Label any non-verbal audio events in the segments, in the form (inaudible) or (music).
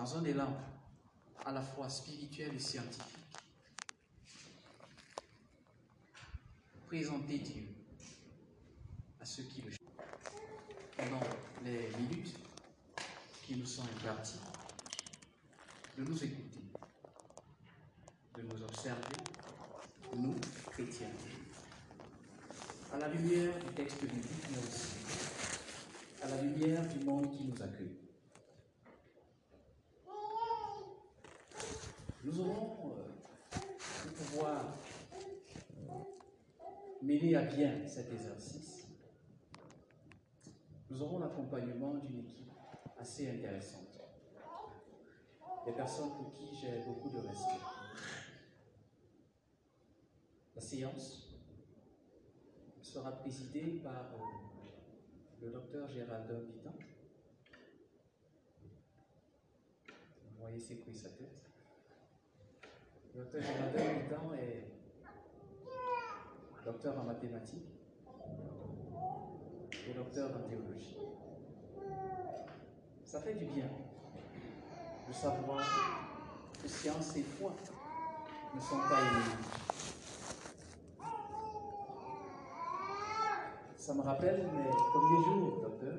dans un élan à la fois spirituel et scientifique, présenter Dieu à ceux qui le cherchent. Pendant les minutes qui nous sont imparties, de nous écouter, de nous observer, nous, chrétiens, à la lumière du texte biblique, mais aussi à la lumière du monde qui nous accueille. Nous aurons euh, le pouvoir mener à bien cet exercice. Nous aurons l'accompagnement d'une équipe assez intéressante. Des personnes pour qui j'ai beaucoup de respect. La séance sera présidée par euh, le docteur Géraldin Pitan. Vous voyez quoi sa tête? Le docteur Géraldin Pitan est docteur en mathématiques et docteur en théologie. Ça fait du bien de savoir que science et foi ne sont pas ennemis. Ça me rappelle mes premiers jours, docteur.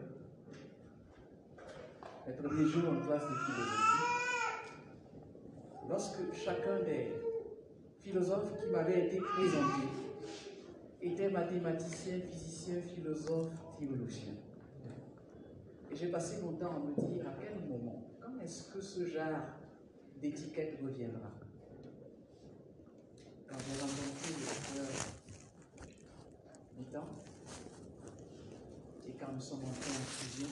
Mes premiers jours en classe de philosophie. Lorsque chacun des philosophes qui m'avaient été présentés était mathématicien, physicien, philosophe, théologien. Et j'ai passé mon temps à me dire à quel moment, quand est-ce que ce genre d'étiquette reviendra? Quand j'ai rencontré le docteur Vitan, et quand nous sommes entrés en fusion,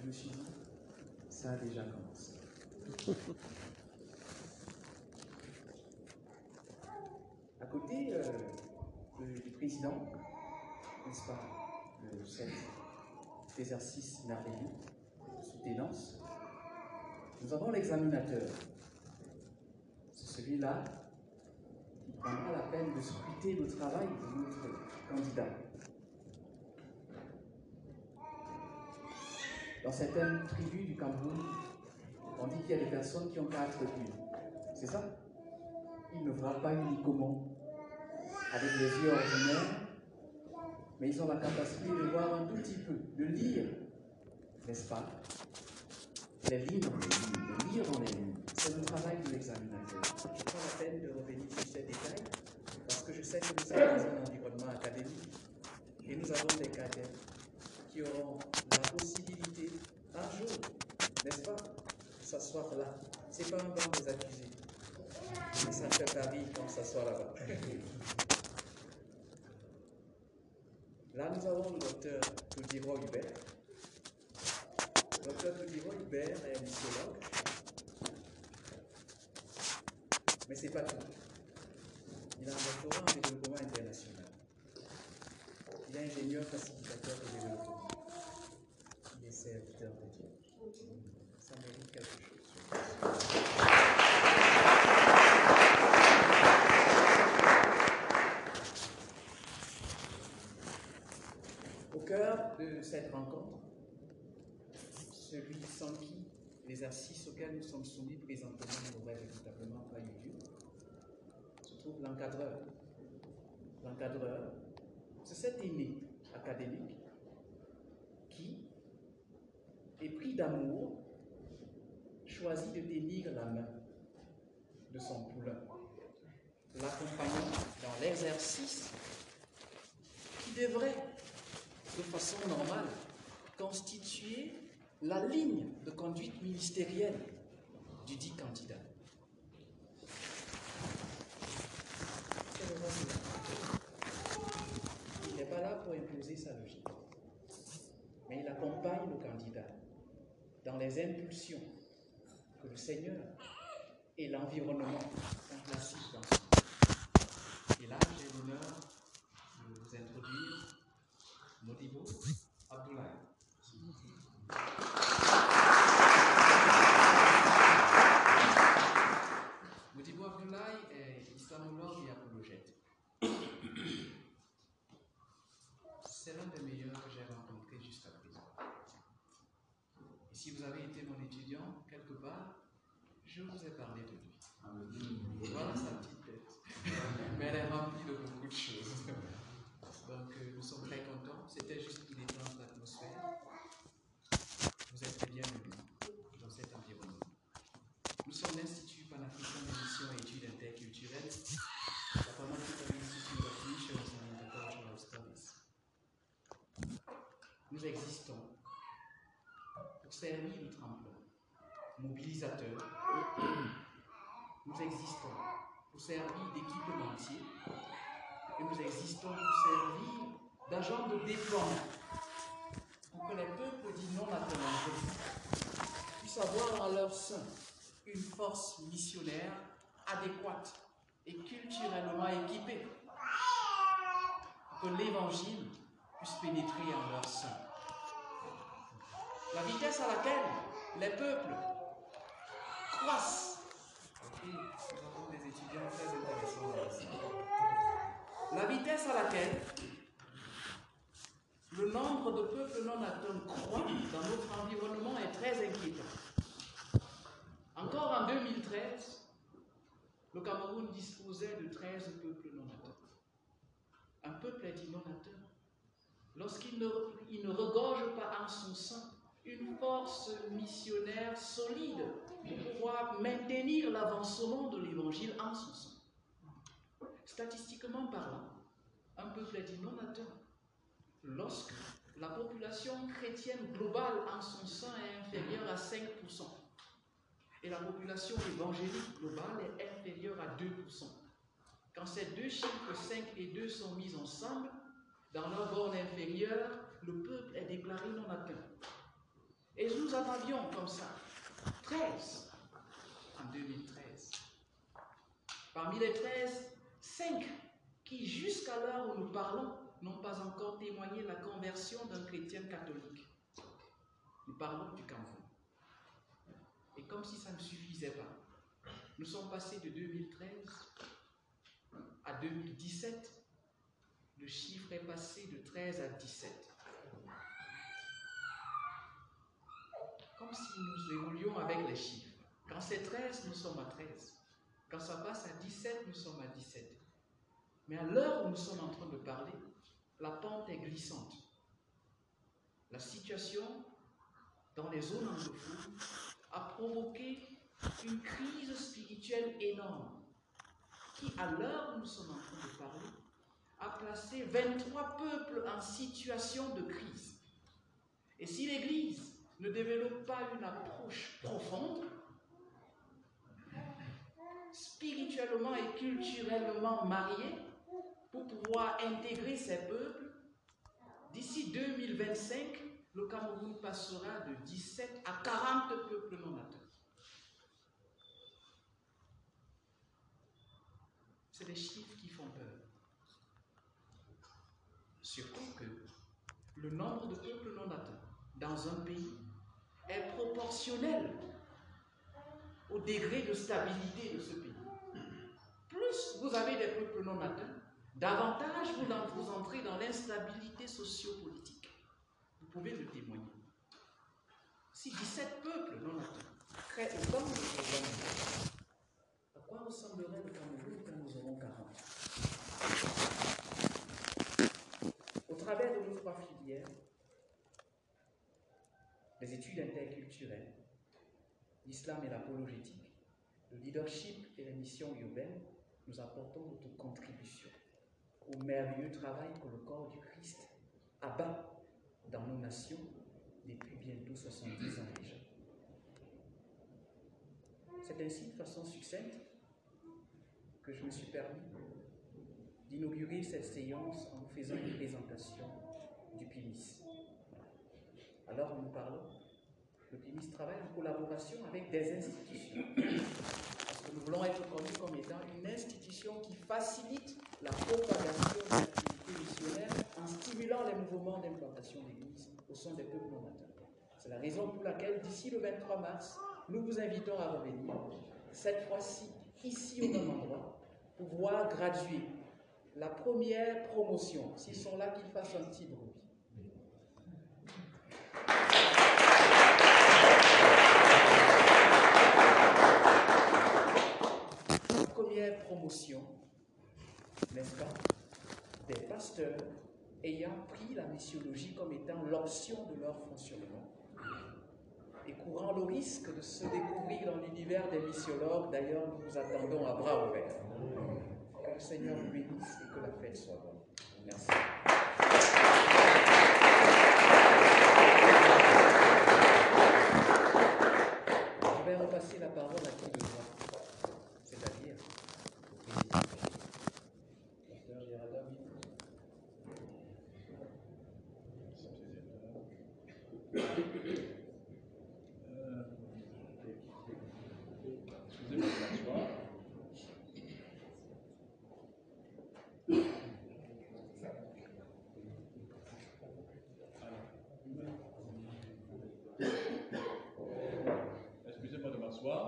je me suis dit, ça a déjà commencé. À côté euh, du, président, n'est-ce pas, de cet exercice merveilleux soutenance, nous avons l'examinateur. C'est celui-là qui prendra la peine de scruter le travail de notre candidat. Dans certaines tribus du Cameroun, on dit qu'il y a des personnes qui ont quatre yeux. C'est ça? Ils ne voient pas uniquement avec les yeux ordinaires, mais ils ont la capacité de voir un tout petit peu, de lire, n'est-ce pas? Les lignes dans les lignes, lire les. C'est le travail de l'examinateur. Je prends la peine de revenir sur ces détails parce que je sais que nous sommes dans un environnement académique et nous avons des cadets qui auront la possibilité un jour, n'est-ce pas, de s'asseoir là. Ce n'est pas un banc des accusés. Mais ça fait Paris quand on s'assoit là-bas. Là, nous avons le docteur Toudiro Hubert. Le docteur Toudiro Hubert est muséologue. Mais ce n'est pas tout. Il a un doctorat en développement international. Il est ingénieur facilitateur de développement. Il est serviteur de Dieu. Ça mérite quelque chose. Au cœur de cette rencontre, celui sans qui l'exercice nous sommes soumis présentement n'aurait véritablement pas eu lieu, se trouve l'encadreur. L'encadreur, c'est cet aîné académique qui, épris d'amour, choisit de tenir la main de son poulain, l'accompagnant dans l'exercice qui devrait de façon normale, constituer la ligne de conduite ministérielle du dit candidat. Il n'est pas là pour imposer sa logique, mais il accompagne le candidat dans les impulsions que le Seigneur et l'environnement ont placées dans son Et là, j'ai l'honneur de vous introduire Modibo Abdoulaye. Modibo Abdoulaye est islamologue et apologète. C'est l'un des meilleurs que j'ai rencontré jusqu'à présent. Et si vous avez été mon étudiant quelque part, je vous ai parlé de lui. Voilà sa petite tête. Mais elle est remplie de beaucoup de choses. Donc, euh, nous sommes très contents. C'était juste qu'il était dans l'atmosphère. Vous êtes très bienvenus dans cet environnement. Nous sommes l'Institut panafricain d'émission et études interculturelles. La Pan African Institute of Missions and Intercultural Studies. Nous existons le tremplin, mobilisateur. Nous existons pour servir d'équipementier et nous existons pour servir d'agents de déploiement pour que les peuples dits non attendus puissent avoir en leur sein une force missionnaire adéquate et culturellement équipée pour que l'évangile puisse pénétrer en leur sein. La vitesse à laquelle les peuples croissent. La vitesse à laquelle le nombre de peuples non atteints croît dans notre environnement est très inquiétant. Encore en 2013, le Cameroun disposait de 13 peuples non atteints. Un peuple est dit non atteint lorsqu'il ne, regorge pas en son sein une force missionnaire solide pour pouvoir maintenir l'avancement de l'évangile en son sein. Statistiquement parlant, un peuple est dit non atteint lorsque la population chrétienne globale en son sein est inférieure à 5%. Et la population évangélique globale est inférieure à 2%. Quand ces deux chiffres 5 et 2 sont mis ensemble, dans leur borne inférieure, le peuple est déclaré non atteint. Et nous en avions comme ça 13 en 2013. Parmi les 13, 5 qui, jusqu'à l'heure où nous parlons, n'ont pas encore témoigné la conversion d'un chrétien catholique. Nous parlons du Cameroun. Et comme si ça ne suffisait pas, nous sommes passés de 2013 à 2017. Le chiffre est passé de 13 à 17. Comme si nous évoluions avec les chiffres. Quand c'est 13, nous sommes à 13. Quand ça passe à 17, nous sommes à 17. Mais à l'heure où nous sommes en train de parler, la pente est glissante. La situation dans les zones anglophones a provoqué une crise spirituelle énorme qui, à l'heure où nous sommes en train de parler, a placé 23 peuples en situation de crise. Et si l'Église ne développe pas une approche profonde, spirituellement et culturellement mariée, pour pouvoir intégrer ces peuples, d'ici 2025, le Cameroun passera de 17 à 40 peuples non atteints. C'est des chiffres qui font peur. Surtout que le nombre de peuples non atteints dans un pays est proportionnel au degré de stabilité de ce pays. Plus vous avez des peuples non atteints, davantage vous, entrez dans l'instabilité sociopolitique. Vous pouvez le témoigner. Si 17 peuples non atteints créent autant de problèmes, à quoi ressemblerait le Cameroun quand nous aurons 40 Au travers de nos trois filières, les études interculturelles, l'islam et l'apologétique, le leadership et les missions urbaines, nous apportons notre contribution au merveilleux travail que le corps du Christ abat dans nos nations depuis bientôt 70 ans déjà. C'est ainsi, de façon succincte, que je me suis permis d'inaugurer cette séance en faisant une présentation du PIMIS. Alors nous parlons, le PIMIS travaille en collaboration avec des institutions. Parce que nous voulons être connus comme étant une institution qui facilite la propagation de l'activité missionnaire en stimulant les mouvements d'implantation d'église au sein des peuples non atteints. C'est la raison pour laquelle, d'ici le 23 mars, nous vous invitons à revenir, cette fois-ci ici au même endroit, pour voir graduer la première promotion. S'ils sont là, qu'ils fassent un petit. Promotion, n'est-ce pas, des pasteurs ayant pris la missiologie comme étant l'option de leur fonctionnement et courant le risque de se découvrir dans l'univers des missiologues. D'ailleurs, nous vous attendons à bras ouverts. Que le Seigneur bénisse et que la fête soit bonne. Merci. Je vais repasser la parole à qui besoin, c'est-à-dire au président. Pasteur Gérard David. Excusez-moi de m'asseoir. Excusez-moi de m'asseoir.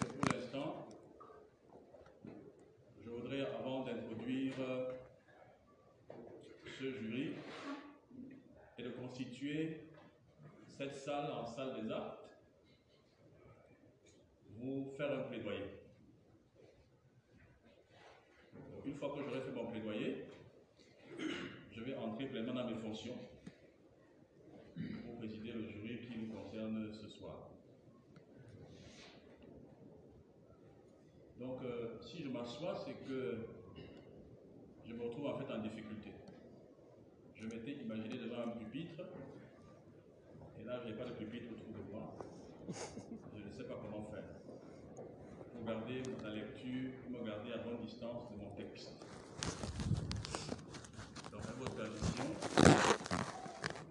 C'est pour l'instant. Je voudrais, avant d'introduire jury et de constituer cette salle en salle des actes, vous faire un plaidoyer. Une fois que j'aurai fait mon plaidoyer, je vais entrer pleinement dans mes fonctions pour présider le jury qui nous concerne ce soir. Donc, euh, si je m'assois, c'est que je me retrouve en fait en difficulté. Je m'étais imaginé devant un pupitre, et là, je n'ai pas de pupitre autour de moi. Je ne sais pas comment faire. Pour garder la lecture, pour me garder à bonne distance de mon texte. Donc, à votre permission,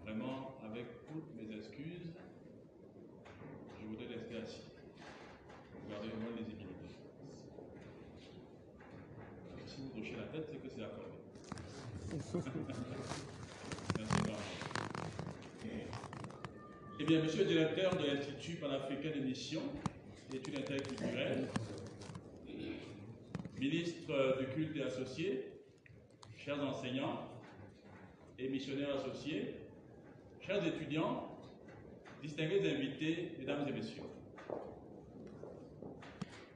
vraiment, avec toutes mes excuses, je voudrais rester assis. Pour garder une bonne lisibilité. Si vous touchez la tête, c'est que c'est accordé. Merci grand. Eh monsieur le directeur de l'Institut panafricain de mission et études interculturelles, ministre du culte et associé, chers enseignants et missionnaires associés, chers étudiants, distingués invités, mesdames et messieurs.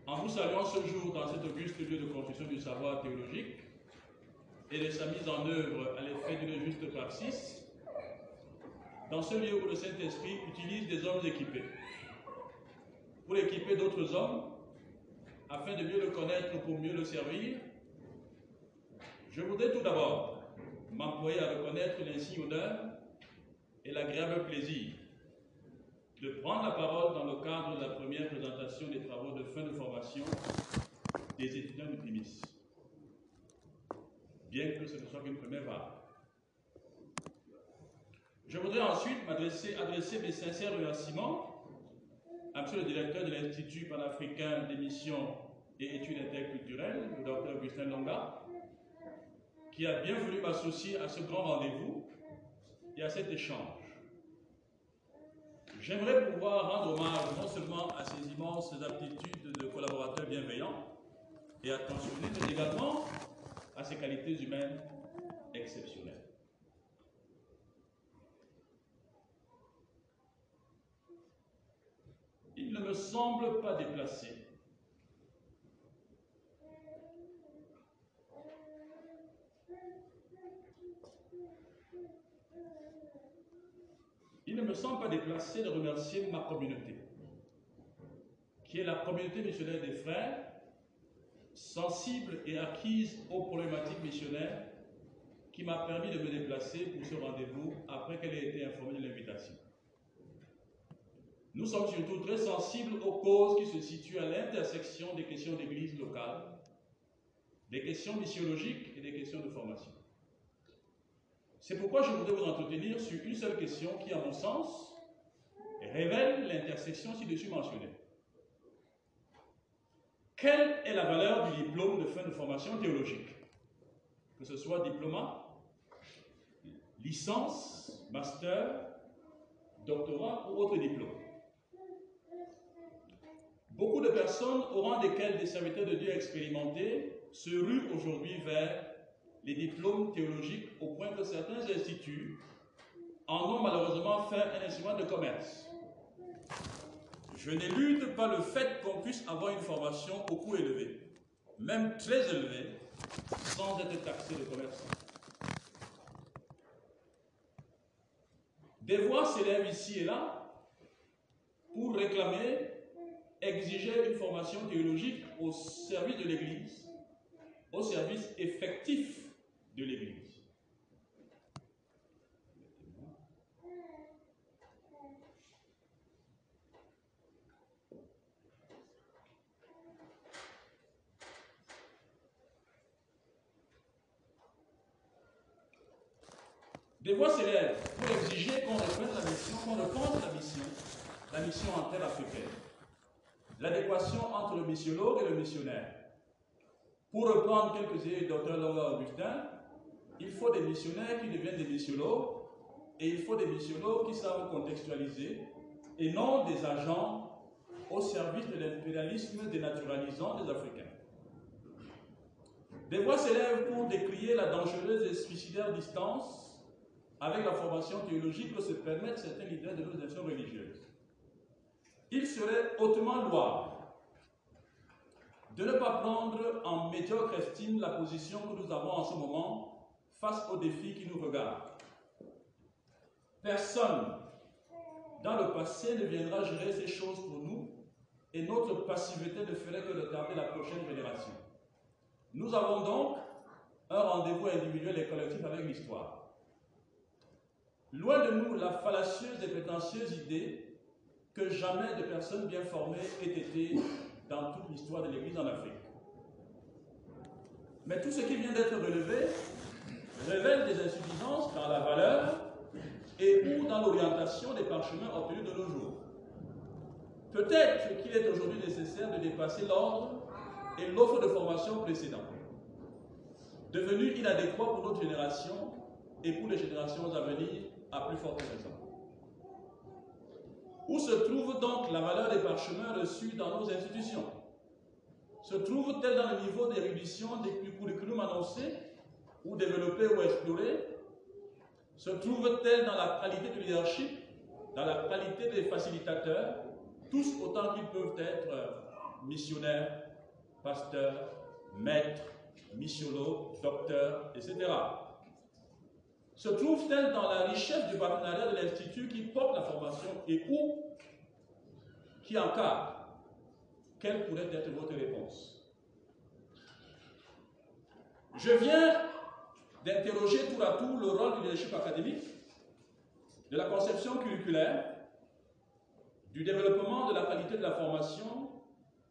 En vous saluant ce jour dans cet auguste lieu de construction du savoir théologique et de sa mise en œuvre à l'effet d'une juste praxis, dans ce lieu où le Saint-Esprit utilise des hommes équipés pour équiper d'autres hommes afin de mieux le connaître pour mieux le servir, je voudrais tout d'abord m'employer à reconnaître l'insigne honneur et l'agréable plaisir de prendre la parole dans le cadre de la première présentation des travaux de fin de formation des étudiants du Primis, bien que ce ne soit qu'une première vague. Je voudrais ensuite m'adresser, adresser mes sincères remerciements à M. le directeur de l'Institut panafricain des missions et études interculturelles, le Dr Augustin Longa, qui a bien voulu m'associer à ce grand rendez-vous et à cet échange. J'aimerais pouvoir rendre hommage non seulement à ces immenses aptitudes de collaborateurs bienveillants et attentionnés, mais également à ses qualités humaines exceptionnelles. Il ne me semble pas déplacé il ne me semble pas déplacé de remercier ma communauté, qui est la communauté missionnaire des frères, sensible et acquise aux problématiques missionnaires, qui m'a permis de me déplacer pour ce rendez-vous après qu'elle ait été informée de l'invitation. Nous sommes surtout très sensibles aux causes qui se situent à l'intersection des questions d'église locale, des questions missiologiques et des questions de formation. C'est pourquoi je voudrais vous entretenir sur une seule question qui, à mon sens, révèle l'intersection ci-dessus mentionnée. Quelle est la valeur du diplôme de fin de formation théologique? Que ce soit diplôme, licence, master, doctorat ou autre diplôme. Beaucoup de personnes au rang desquelles des serviteurs de Dieu expérimentés se ruent aujourd'hui vers les diplômes théologiques au point que certains instituts en ont malheureusement fait un instrument de commerce. Je n'élude pas le fait qu'on puisse avoir une formation au coût élevé, même très élevé, sans être taxé de commerce. Des voix s'élèvent ici et là pour réclamer, exiger une formation théologique au service de l'Église, au service effectif de l'Église. Des voix s'élèvent pour exiger qu'on reprenne la mission, qu'on reprenne la mission, la mission en terre africaine. L'adéquation entre le missiologue et le missionnaire. Pour reprendre quelques idées du docteur Laura Augustin, il faut des missionnaires qui deviennent des missiologues et il faut des missiologues qui savent contextualiser et non des agents au service de l'impérialisme dénaturalisant des Africains. Des voix s'élèvent pour décrier la dangereuse et suicidaire distance avec la formation théologique que se permettent certains leaders de nos nations religieuses. Il serait hautement louable de ne pas prendre en médiocre estime la position que nous avons en ce moment face aux défis qui nous regardent. Personne dans le passé ne viendra gérer ces choses pour nous et notre passivité ne ferait que retarder la prochaine génération. Nous avons donc un rendez-vous individuel et collectif avec l'histoire. Loin de nous la fallacieuse et prétentieuse idée que jamais de personnes bien formées aient été dans toute l'histoire de l'Église en Afrique. Mais tout ce qui vient d'être relevé révèle des insuffisances dans la valeur et ou dans l'orientation des parchemins obtenus de nos jours. Peut-être qu'il est aujourd'hui nécessaire de dépasser l'ordre et l'offre de formation précédente, devenu inadéquat pour notre génération et pour les générations à venir à plus forte raison. Où se trouve donc la valeur des parchemins reçus dans nos institutions? Se trouve-t-elle dans le niveau d'érudition des curriculums annoncés ou développés ou explorés Se trouve-t-elle dans la qualité du leadership, dans la qualité des facilitateurs, tous autant qu'ils peuvent être missionnaires, pasteurs, maîtres, missiologues, docteurs, etc se trouve-t-elle dans la richesse du partenariat de l'Institut qui porte la formation et où? Qui encadre Quelle pourrait être votre réponse? Je viens d'interroger tour à tour le rôle du leadership académique, de la conception curriculaire, du développement de la qualité de la formation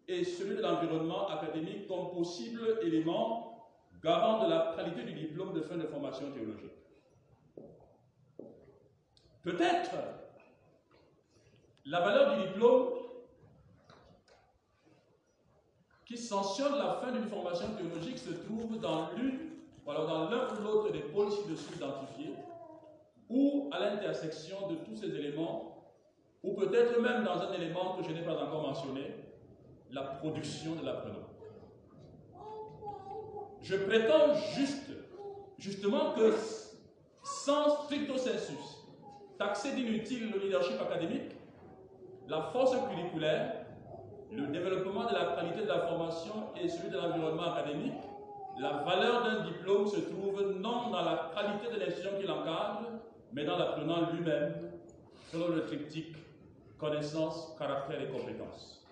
et celui de l'environnement académique comme possible élément garant de la qualité du diplôme de fin de formation théologique. Peut-être la valeur du diplôme qui sanctionne la fin d'une formation théologique se trouve dans l'une dans l'un ou l'autre des pôles ci-dessus identifiés, ou à l'intersection de tous ces éléments, ou peut-être même dans un élément que je n'ai pas encore mentionné, la production de l'apprenant. Je prétends juste, justement que sans stricto sensus, taxer d'inutile le leadership académique, la force curriculaire, le développement de la qualité de la formation et celui de l'environnement académique, la valeur d'un diplôme se trouve non dans la qualité de l'institution qui l'encadre, mais dans l'apprenant lui-même, selon le triptyque connaissance, caractère et compétence.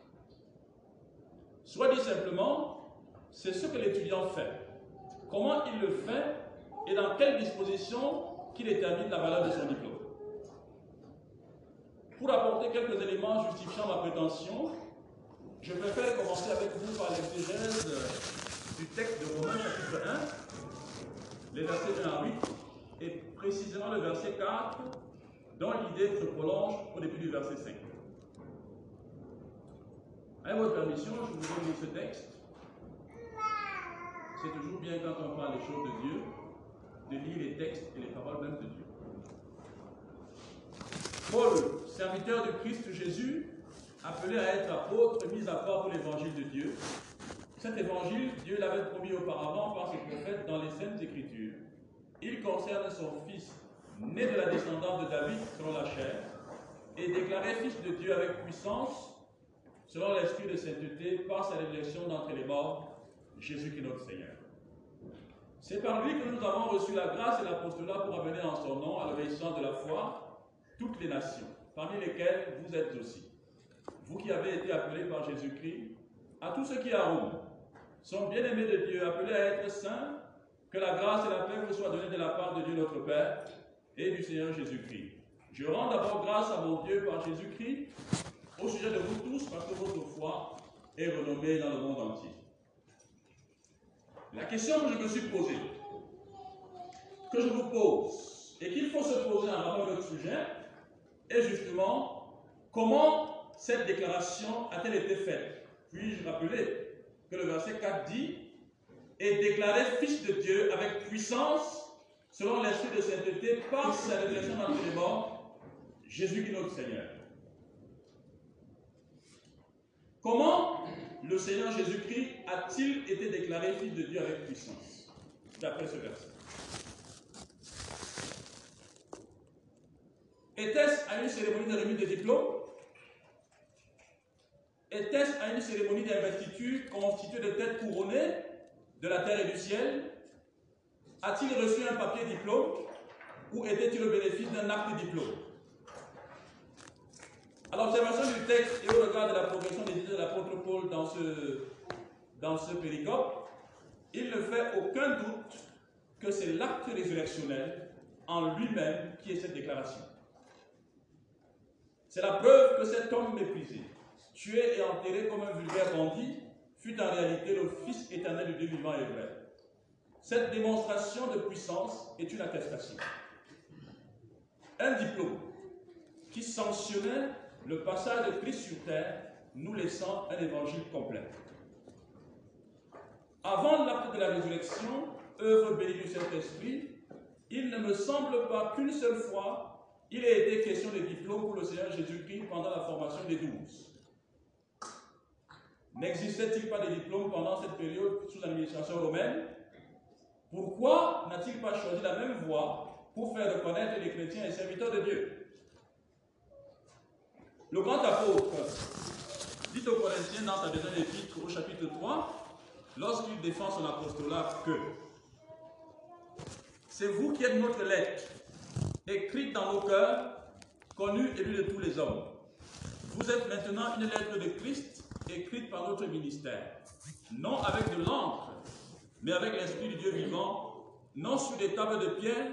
Soit dit simplement, c'est ce que l'étudiant fait. Comment il le fait et dans quelles dispositions qu'il détermine la valeur de son diplôme. Pour apporter quelques éléments justifiant ma prétention, je préfère commencer avec vous par l'exégèse du texte de Romains chapitre 1, les versets 1 à 8, et précisément le verset 4, dont l'idée se prolonge au début du verset 5. Avec votre permission, je vous donne ce texte. C'est toujours bien quand on parle des choses de Dieu, de lire les textes et les paroles même de Dieu. Paul, serviteur de Christ Jésus, appelé à être apôtre, mis à part pour l'évangile de Dieu. Cet évangile, Dieu l'avait promis auparavant par ses prophètes dans les Saintes Écritures. Il concerne son fils, né de la descendance de David selon la chair, et déclaré fils de Dieu avec puissance selon l'esprit de sainteté, par sa résurrection d'entre les morts, Jésus qui est notre Seigneur. C'est par lui que nous avons reçu la grâce et l'apostolat pour amener en son nom, à l'obéissance de la foi, toutes les nations, parmi lesquelles vous êtes aussi. Vous qui avez été appelés par Jésus-Christ, à tous ceux qui à Rome sont bien-aimés de Dieu, appelés à être saints, que la grâce et la paix vous soient données de la part de Dieu notre Père et du Seigneur Jésus-Christ. Je rends d'abord grâce à mon Dieu par Jésus-Christ au sujet de vous tous parce que votre foi est renommée dans le monde entier. La question que je me suis posée, que je vous pose, et qu'il faut se poser en rapport avec notre sujet, est justement comment cette déclaration a-t-elle été faite? Puis-je rappeler que le verset 4 dit Et déclaré fils de Dieu avec puissance, selon l'esprit de sainteté, par sa révélation dans les morts, Jésus qui notre Seigneur. Comment le Seigneur Jésus-Christ a-t-il été déclaré fils de Dieu avec puissance? D'après ce verset. Était-ce à une cérémonie de remise de diplôme? Était-ce à une cérémonie d'investiture constituée de têtes couronnées de la terre et du ciel? A-t-il reçu un papier diplôme ou était-il au bénéfice d'un acte diplôme? À l'observation du texte et au regard de la progression des idées de l'apôtre Paul dans ce, dans ce péricope, il ne fait aucun doute que c'est l'acte résurrectionnel en lui-même qui est cette déclaration. C'est la preuve que cet homme méprisé, tué et enterré comme un vulgaire bandit, fut en réalité le Fils éternel du Dieu vivant et vrai. Cette démonstration de puissance est une attestation. Un diplôme qui sanctionnait le passage de Christ sur terre, nous laissant un évangile complet. Avant l'acte de la résurrection, œuvre bénie du Saint-Esprit, il ne me semble pas qu'une seule fois il ait été question de diplôme pour le Seigneur Jésus-Christ pendant la formation des douze. N'existait-il pas de diplôme pendant cette période sous l'administration romaine? Pourquoi n'a-t-il pas choisi la même voie pour faire reconnaître les chrétiens et serviteurs de Dieu? Le grand apôtre dit aux Corinthiens dans sa deuxième épître au chapitre 3, lorsqu'il défend son apostolat, que c'est vous qui êtes notre lettre, écrite dans nos cœurs, connue et lue de tous les hommes. Vous êtes maintenant une lettre de Christ écrite par notre ministère, non avec de l'encre, mais avec l'Esprit du Dieu vivant, non sur des tables de pierre,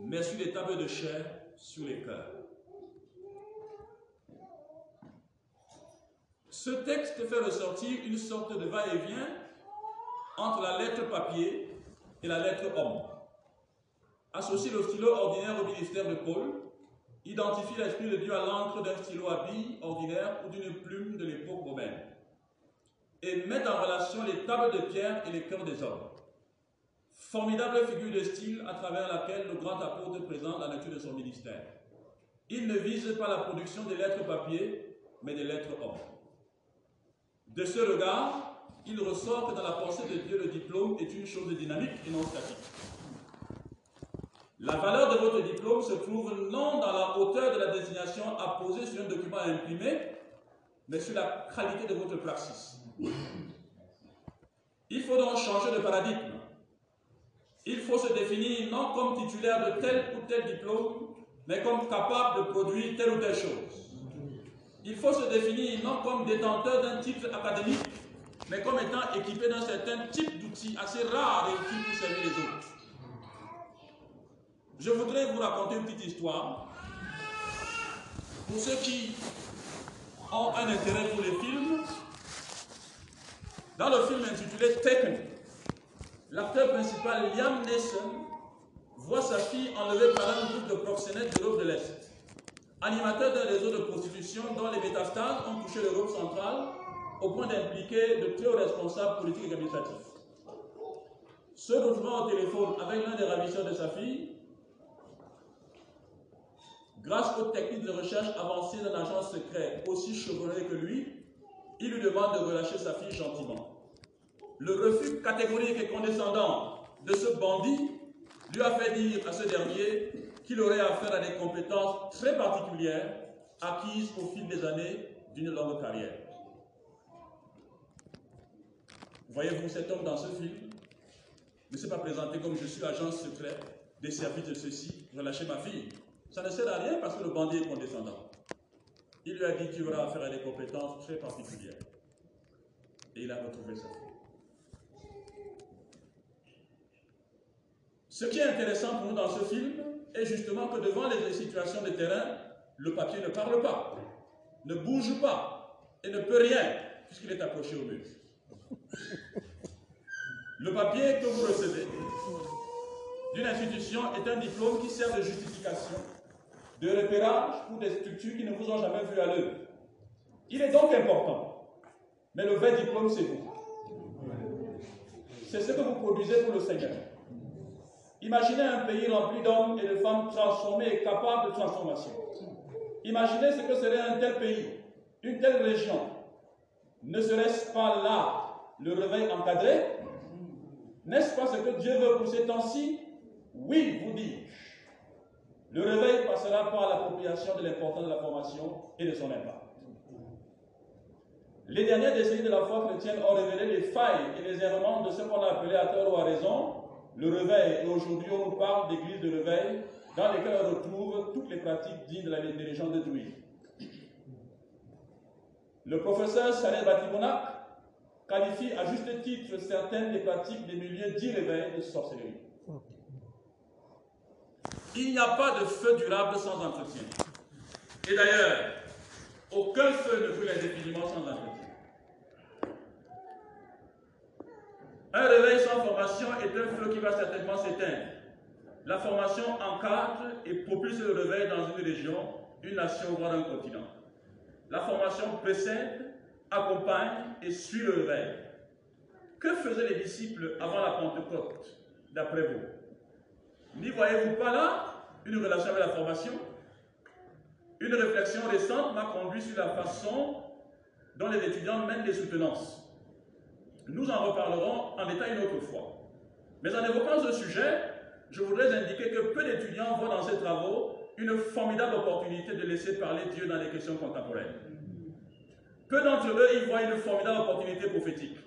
mais sur des tables de chair, sur les cœurs. Ce texte fait ressortir une sorte de va-et-vient entre la lettre papier et la lettre homme. Associe le stylo ordinaire au ministère de Paul, identifie l'Esprit de Dieu à l'encre d'un stylo à billes ordinaire ou d'une plume de l'époque romaine, et met en relation les tables de pierre et les cœurs des hommes. Formidable figure de style à travers laquelle le grand apôtre présente la nature de son ministère. Il ne vise pas la production des lettres papier, mais des lettres hommes. De ce regard, il ressort que dans la pensée de Dieu, le diplôme est une chose dynamique et non statique. La valeur de votre diplôme se trouve non dans la hauteur de la désignation apposée sur un document imprimé, mais sur la qualité de votre praxis. Il faut donc changer de paradigme. Il faut se définir non comme titulaire de tel ou tel diplôme, mais comme capable de produire telle ou telle chose il faut se définir non comme détenteur d'un titre académique, mais comme étant équipé d'un certain type d'outils assez rares et utiles pour servir les autres. Je voudrais vous raconter une petite histoire. Pour ceux qui ont un intérêt pour les films, dans le film intitulé Taken, l'acteur principal Liam Neeson voit sa fille enlevée par un groupe de proxénètes de l'Europe de l'Est animateur d'un réseau de prostitution dont les métastases ont touché l'Europe centrale au point d'impliquer de très hauts responsables politiques et administratifs. Se retrouvant au téléphone avec l'un des ravisseurs de sa fille, grâce aux techniques de recherche avancées d'un agent secret aussi chevronné que lui, il lui demande de relâcher sa fille gentiment. Le refus catégorique et condescendant de ce bandit lui a fait dire à ce dernier qu'il aurait affaire à des compétences très particulières acquises au fil des années d'une longue carrière. Voyez-vous cet homme dans ce film ne s'est pas présenté comme je suis agent secret des services de ceci, relâcher ma fille. Ça ne sert à rien parce que le bandit est condescendant. Il lui a dit tu auras affaire à des compétences très particulières. Et il a retrouvé fille. Ce qui est intéressant pour nous dans ce film est justement que devant les situations de terrain, le papier ne parle pas, ne bouge pas et ne peut rien puisqu'il est accroché au mur. Le papier que vous recevez d'une institution est un diplôme qui sert de justification, de repérage pour des structures qui ne vous ont jamais vu à l'œuvre. Il est donc important. Mais le vrai diplôme, c'est vous. C'est ce que vous produisez pour le Seigneur. Imaginez un pays rempli d'hommes et de femmes transformés et capables de transformation. Imaginez ce que serait un tel pays, une telle région. Ne serait-ce pas là le réveil encadré? N'est-ce pas ce que Dieu veut pour ces temps-ci? Oui, vous dis-je. Le réveil passera par l'appropriation de l'importance de la formation et de son impact. Les dernières décennies de la foi chrétienne ont révélé les failles et les errements de ce qu'on a appelé à tort ou à raison le réveil. Et aujourd'hui, on nous parle d'églises de réveil dans lesquelles on retrouve toutes les pratiques dignes de la religion de Druide. Le professeur Saleh Batimonak qualifie à juste titre certaines des pratiques des milieux d'irréveil de sorcellerie. Il n'y a pas de feu durable sans entretien. Et d'ailleurs, aucun feu ne brûle indéfiniment sans entretien. Un réveil sans formation est un feu qui va certainement s'éteindre. La formation encadre et propulse le réveil dans une région, une nation, voire un continent. La formation précède, accompagne et suit le réveil. Que faisaient les disciples avant la Pentecôte, d'après vous? N'y voyez-vous pas là une relation avec la formation? Une réflexion récente m'a conduit sur la façon dont les étudiants mènent des soutenances. Nous en reparlerons en détail une autre fois. Mais en évoquant ce sujet, je voudrais indiquer que peu d'étudiants voient dans ces travaux une formidable opportunité de laisser parler Dieu dans les questions contemporaines. Peu d'entre eux y voient une formidable opportunité prophétique.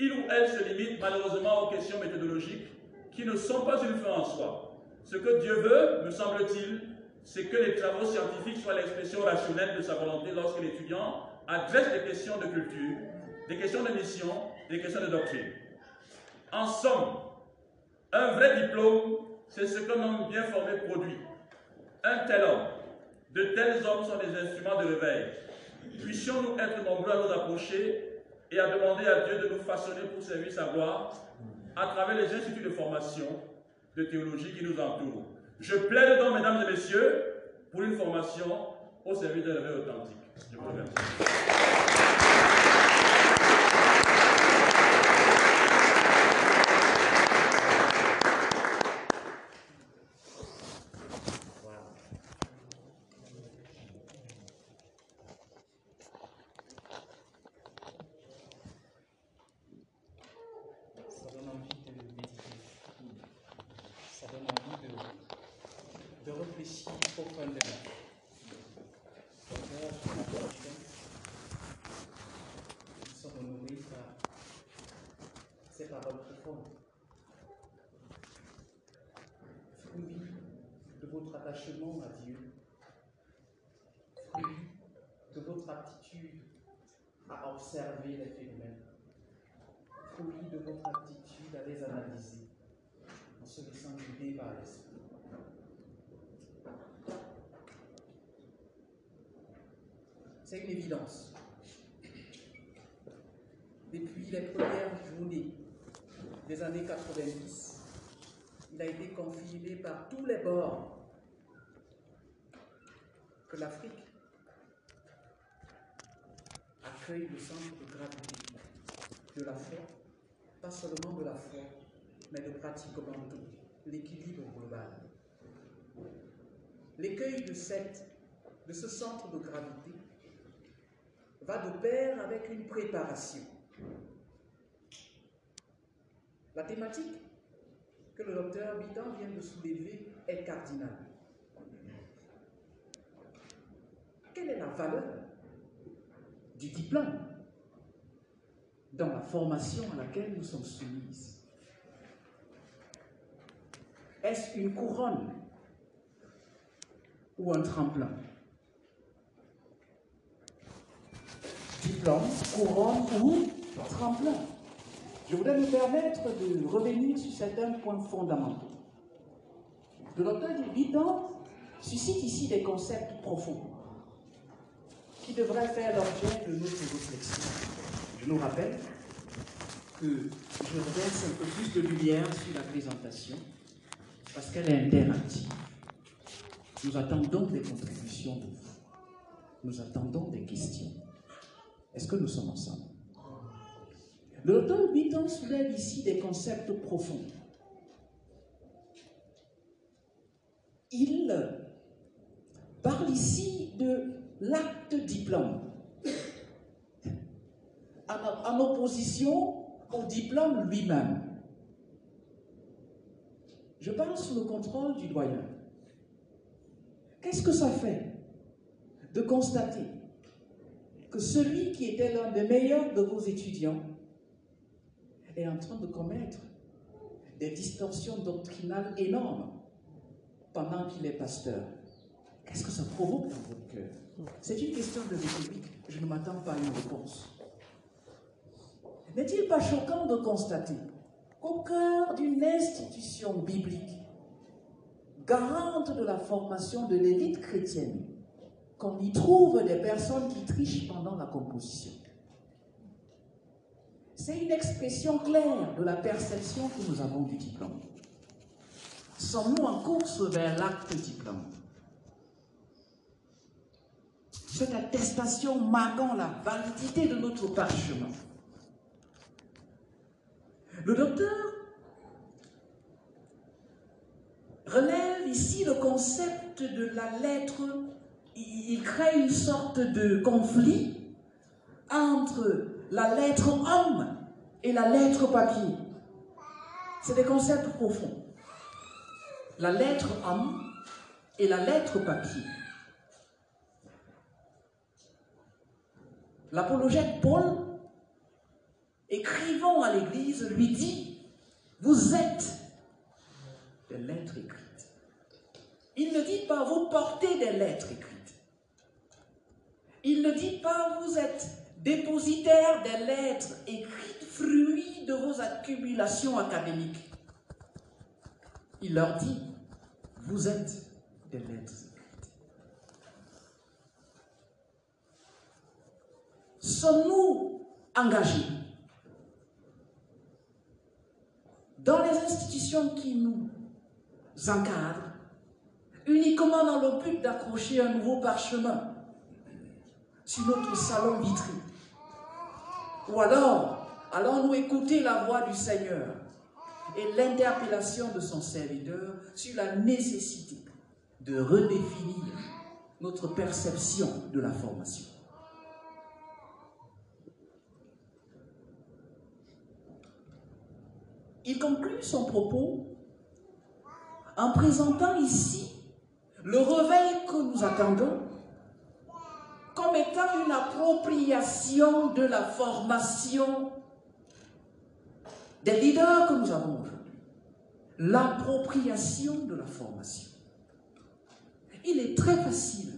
Ils ou elles se limitent malheureusement aux questions méthodologiques qui ne sont pas une fin en soi. Ce que Dieu veut, me semble-t-il, c'est que les travaux scientifiques soient l'expression rationnelle de sa volonté lorsque l'étudiant adresse des questions de culture, des questions de mission, des questions de doctrine. En somme, un vrai diplôme, c'est ce qu'un homme bien formé produit. Un tel homme, de tels hommes sont des instruments de réveil. Puissions-nous être nombreux à nous approcher et à demander à Dieu de nous façonner pour servir sa gloire à travers les instituts de formation de théologie qui nous entourent. Je plaide donc, mesdames et messieurs, pour une formation au service d'un réveil authentique. Je vous remercie. Ça donne envie de méditer. Ça donne envie de, de réfléchir profondément. Docteur, je m'appelle Nous sommes honorés par ces paroles profondes. Fruit de votre attachement à Dieu. Fruit de votre aptitude à observer les phénomènes fruit de votre aptitude à les analyser en se laissant guider par l'esprit. C'est une évidence. Depuis les premières journées des années 90, il a été confirmé par tous les bords que l'Afrique accueille le centre de gravité de la foi, pas seulement de la foi, mais de pratiquement tout, l'équilibre global. L'écueil de, cette, de ce centre de gravité va de pair avec une préparation. La thématique que le docteur Bidan vient de soulever est cardinale. Quelle est la valeur du diplôme dans la formation à laquelle nous sommes soumises? Est-ce une couronne ou un tremplin? Diplôme, couronne ou tremplin? Je voudrais me permettre de revenir sur certains points fondamentaux. Le docteur Vitan suscite ici des concepts profonds qui devraient faire l'objet de notre réflexion. Je nous rappelle que je reverse un peu plus de lumière sur la présentation parce qu'elle est interactive. Nous attendons des contributions de vous. Nous attendons des questions. Est-ce que nous sommes ensemble? Le docteur Bitton soulève ici des concepts profonds. Il parle ici de l'acte diplôme en opposition au diplôme lui-même. Je parle sous le contrôle du doyen. Qu'est-ce que ça fait de constater que celui qui était l'un des meilleurs de vos étudiants est en train de commettre des distorsions doctrinales énormes pendant qu'il est pasteur? Qu'est-ce que ça provoque dans votre cœur? C'est une question de rhétorique. Je ne m'attends pas à une réponse. N'est-il pas choquant de constater qu'au cœur d'une institution biblique, garante de la formation de l'élite chrétienne, qu'on y trouve des personnes qui trichent pendant la composition? C'est une expression claire de la perception que nous avons du diplôme. Sommes-nous en course vers l'acte diplôme? Cette attestation marquant la validité de notre parchemin le docteur relève ici le concept de la lettre, il crée une sorte de conflit entre la lettre homme et la lettre papier. C'est des concepts profonds. La lettre homme et la lettre papier. L'apologète Paul écrivant à l'Église, lui dit, vous êtes des lettres écrites. Il ne dit pas, vous portez des lettres écrites. Il ne dit pas, vous êtes dépositaire des lettres écrites, fruits de vos accumulations académiques. Il leur dit, vous êtes des lettres Sommes-nous engagés dans les institutions qui nous encadrent, uniquement dans le but d'accrocher un nouveau parchemin sur notre salon vitré? Ou alors, allons-nous écouter la voix du Seigneur et l'interpellation de son serviteur sur la nécessité de redéfinir notre perception de la formation? Il conclut son propos en présentant ici le réveil que nous attendons comme étant une appropriation de la formation des leaders que nous avons aujourd'hui. L'appropriation de la formation. Il est très facile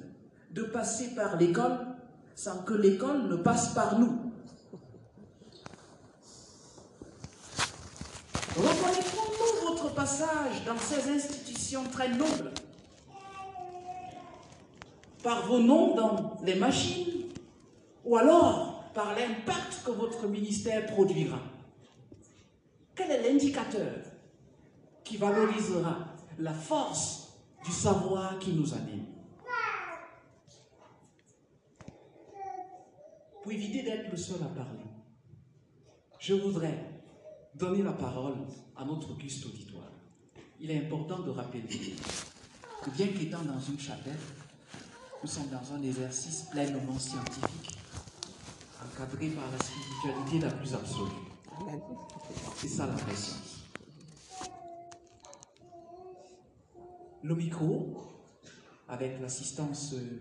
de passer par l'école sans que l'école ne passe par nous. Reconnaissons-nous votre passage dans ces institutions très nobles? Par vos noms dans les machines ou alors par l'impact que votre ministère produira. Quel est l'indicateur qui valorisera la force du savoir qui nous anime? Pour éviter d'être le seul à parler, je voudrais donner la parole à notre auguste auditoire. Il est important de rappeler que bien qu'étant dans une chapelle, nous sommes dans un exercice pleinement scientifique, encadré par la spiritualité la plus absolue. C'est ça la vraie. Le micro, avec l'assistance de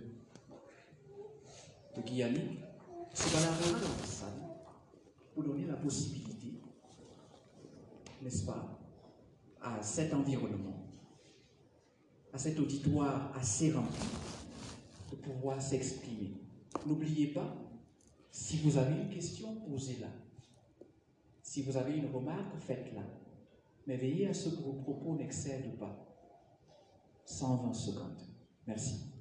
se baladera dans la salle pour donner la possibilité, n'est-ce pas, à cet environnement, à cet auditoire assez rempli, de pouvoir s'exprimer. N'oubliez pas, si vous avez une question, posez-la. Si vous avez une remarque, faites-la. Mais veillez à ce que vos propos n'excèdent pas 120 secondes. Merci.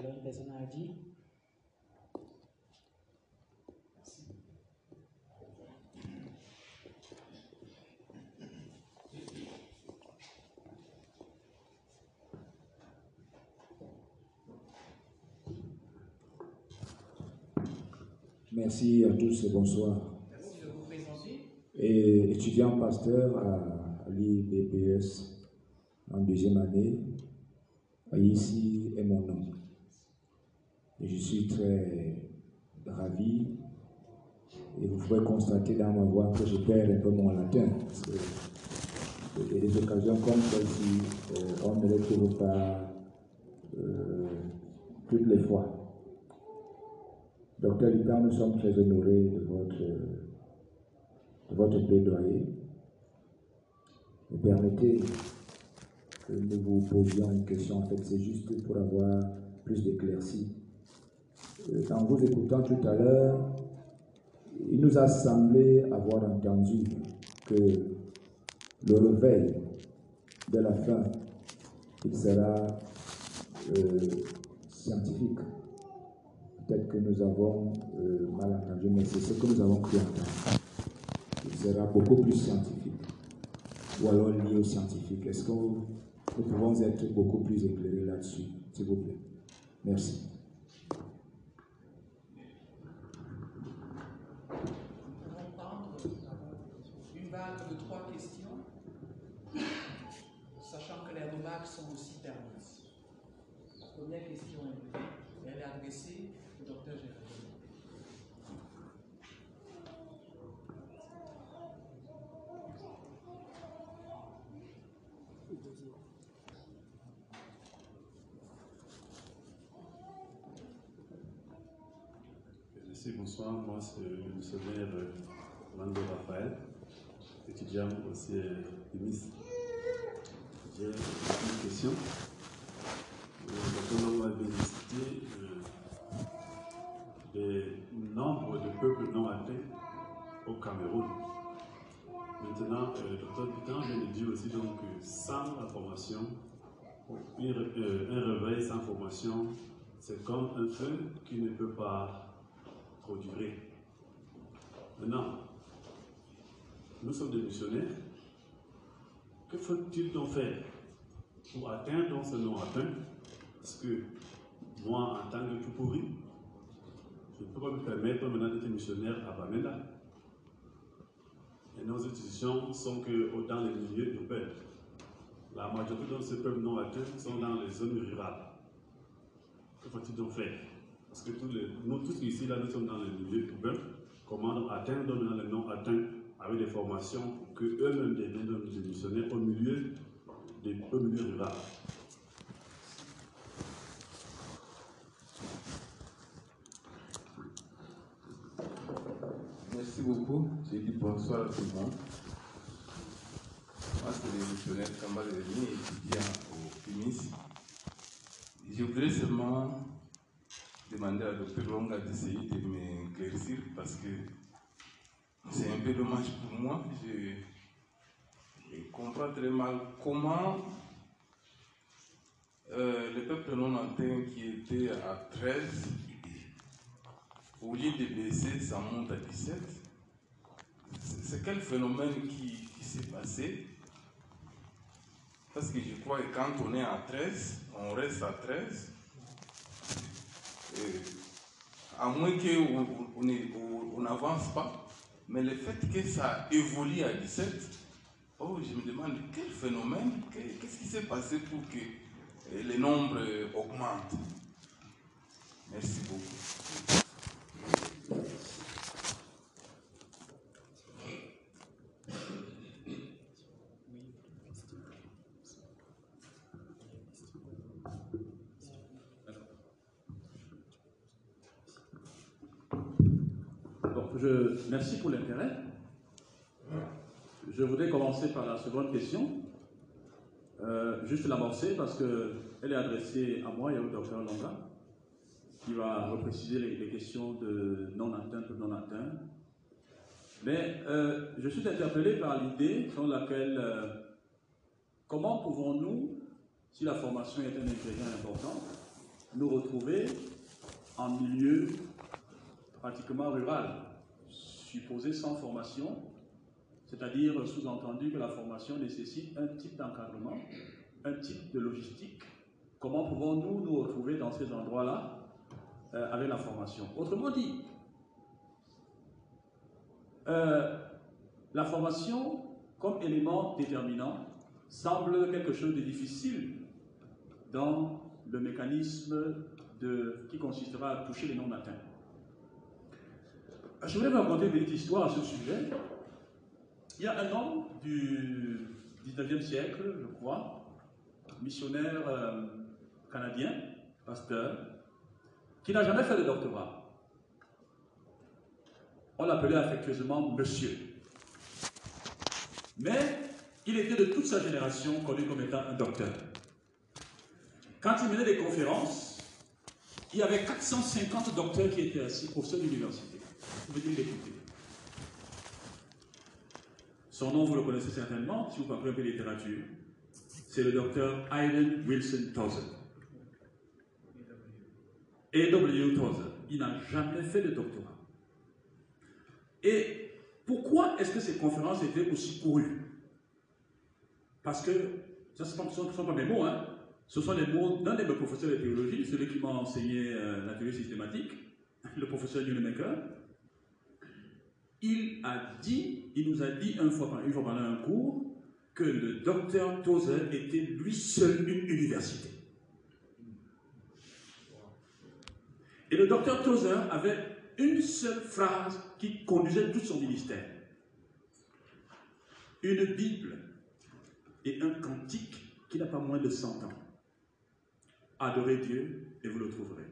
Alors, Merci à tous et bonsoir. Merci de vous présenter. Et étudiant pasteur à l'IBPS en deuxième année, ici est mon nom. Suis très ravi et vous pouvez constater dans ma voix que je perds un peu mon latin. Parce que il des occasions comme celle-ci, euh, on ne les trouve pas euh, toutes les fois. Docteur Lipan, nous sommes très honorés de votre, de votre plaidoyer. Permettez que nous vous posions une question. En fait, c'est juste pour avoir plus d'éclaircies. Euh, En vous écoutant tout à l'heure, il nous a semblé avoir entendu que le réveil de la fin, il sera euh, scientifique. Peut-être que nous avons euh, mal entendu, mais c'est ce que nous avons cru entendre. Il sera beaucoup plus scientifique, ou alors lié aux scientifiques. Est-ce que nous pouvons être beaucoup plus éclairés là-dessus, s'il vous plaît? Merci. Nous pouvons prendre une vague de trois questions, sachant que les remarques sont aussi permises. La première question est, elle est adressée au docteur Gérard. Merci, bonsoir. Moi, c'est le missionnaire euh, Mando Raphaël, euh, du MIS. J'ai une question. Euh, Quand on va cité le nombre de peuples non atteints au Cameroun? Maintenant, euh, le docteur Pitan vient de dire aussi donc, que sans la formation, euh, un réveil sans formation, c'est comme un feu qui ne peut pas trop durer. Maintenant, nous sommes des missionnaires. Que faut-il donc faire pour atteindre ce nom atteint Parce que moi, en tant que tout pourri, je ne peux pas me permettre maintenant d'être missionnaire à Bamenda. Et nos institutions sont que dans les milieux urbains. La majorité de ces peuples non atteints sont dans les zones rurales. Que faut-il donc faire? Parce que nous tous ici, là, nous sommes dans les milieux urbains. Comment atteindre maintenant les non atteints avec des formations deviennent donc des missionnaires au milieu, des, au milieu rural Merci beaucoup. J'ai dit bonsoir à tout le monde. Moi, c'est le missionnaire Kamba Rémi, étudiant au FIMIS. Je voudrais seulement demander à Dr Longa d'essayer de m'éclaircir parce que c'est un peu dommage pour moi. Je comprends très mal comment euh, le peuple non atteint qui était à 13 au lieu de baisser, ça monte à 17. C'est quel phénomène qui, qui s'est passé? Parce que je crois que quand on est à 13, on reste à 13. Et à moins qu'on on n'avance pas. Mais le fait que ça évolue à 17, Oh, je me demande quel phénomène, qu'est-ce qui s'est passé pour que eh, les nombres euh, augmentent? Merci beaucoup. Merci pour l'intérêt. Je voudrais commencer par la seconde question. Euh, juste l'amorcer parce qu'elle est adressée à moi et au docteur Longa, qui va repréciser les, les questions de non-atteinte ou non-atteinte. Mais euh, je suis interpellé par l'idée selon laquelle euh, comment pouvons-nous, si la formation est un ingrédient important, nous retrouver en milieu pratiquement rural, supposé sans formation, c'est-à-dire sous-entendu que la formation nécessite un type d'encadrement, un type de logistique. Comment pouvons-nous nous retrouver dans ces endroits-là euh, avec la formation? Autrement dit, euh, la formation comme élément déterminant semble quelque chose de difficile dans le mécanisme qui consistera à toucher les non-atteints. Je voulais vous raconter une petite histoire à ce sujet. Il y a un homme du 19e siècle, je crois, missionnaire euh, canadien, pasteur, qui n'a jamais fait de doctorat. On l'appelait affectueusement monsieur. Mais il était de toute sa génération connu comme étant un docteur. Quand il menait des conférences, il y avait 450 docteurs qui étaient assis, au sein de l'université. Vous pouvez l'écouter. Son nom, vous le connaissez certainement, si vous parlez un peu littérature. C'est le docteur Aiden Wilson Tozer. A.W. Tozer. Il n'a jamais fait de doctorat. Et pourquoi est-ce que ces conférences étaient aussi courues? Parce que, ça ce ne sont, pas mes mots, hein. ce sont les mots d'un de mes professeurs de théologie, celui qui m'a enseigné euh, la théorie systématique, le professeur Newmaker. Il a dit, il nous a dit une fois, une fois pendant un cours, que le docteur Tozer était lui seul une université. Et le docteur Tozer avait une seule phrase qui conduisait tout son ministère. Une Bible et un cantique qui n'a pas moins de 100 ans. Adorez Dieu et vous le trouverez.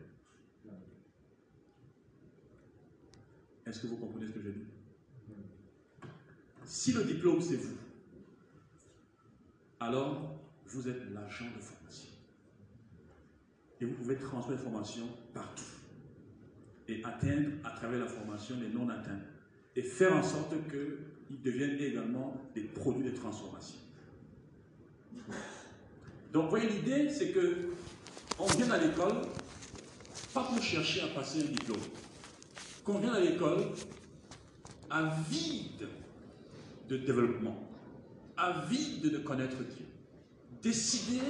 Est-ce que vous comprenez ce que je dis? Si le diplôme c'est vous, alors vous êtes l'agent de formation. Et vous pouvez transmettre formation partout et atteindre à travers la formation les non atteints et faire en sorte qu'ils deviennent également des produits de transformation. Donc, vous voyez, l'idée, c'est que on vient à l'école pas pour chercher à passer un diplôme, qu'on vient à l'école avide de développement, avide de connaître Dieu, décidé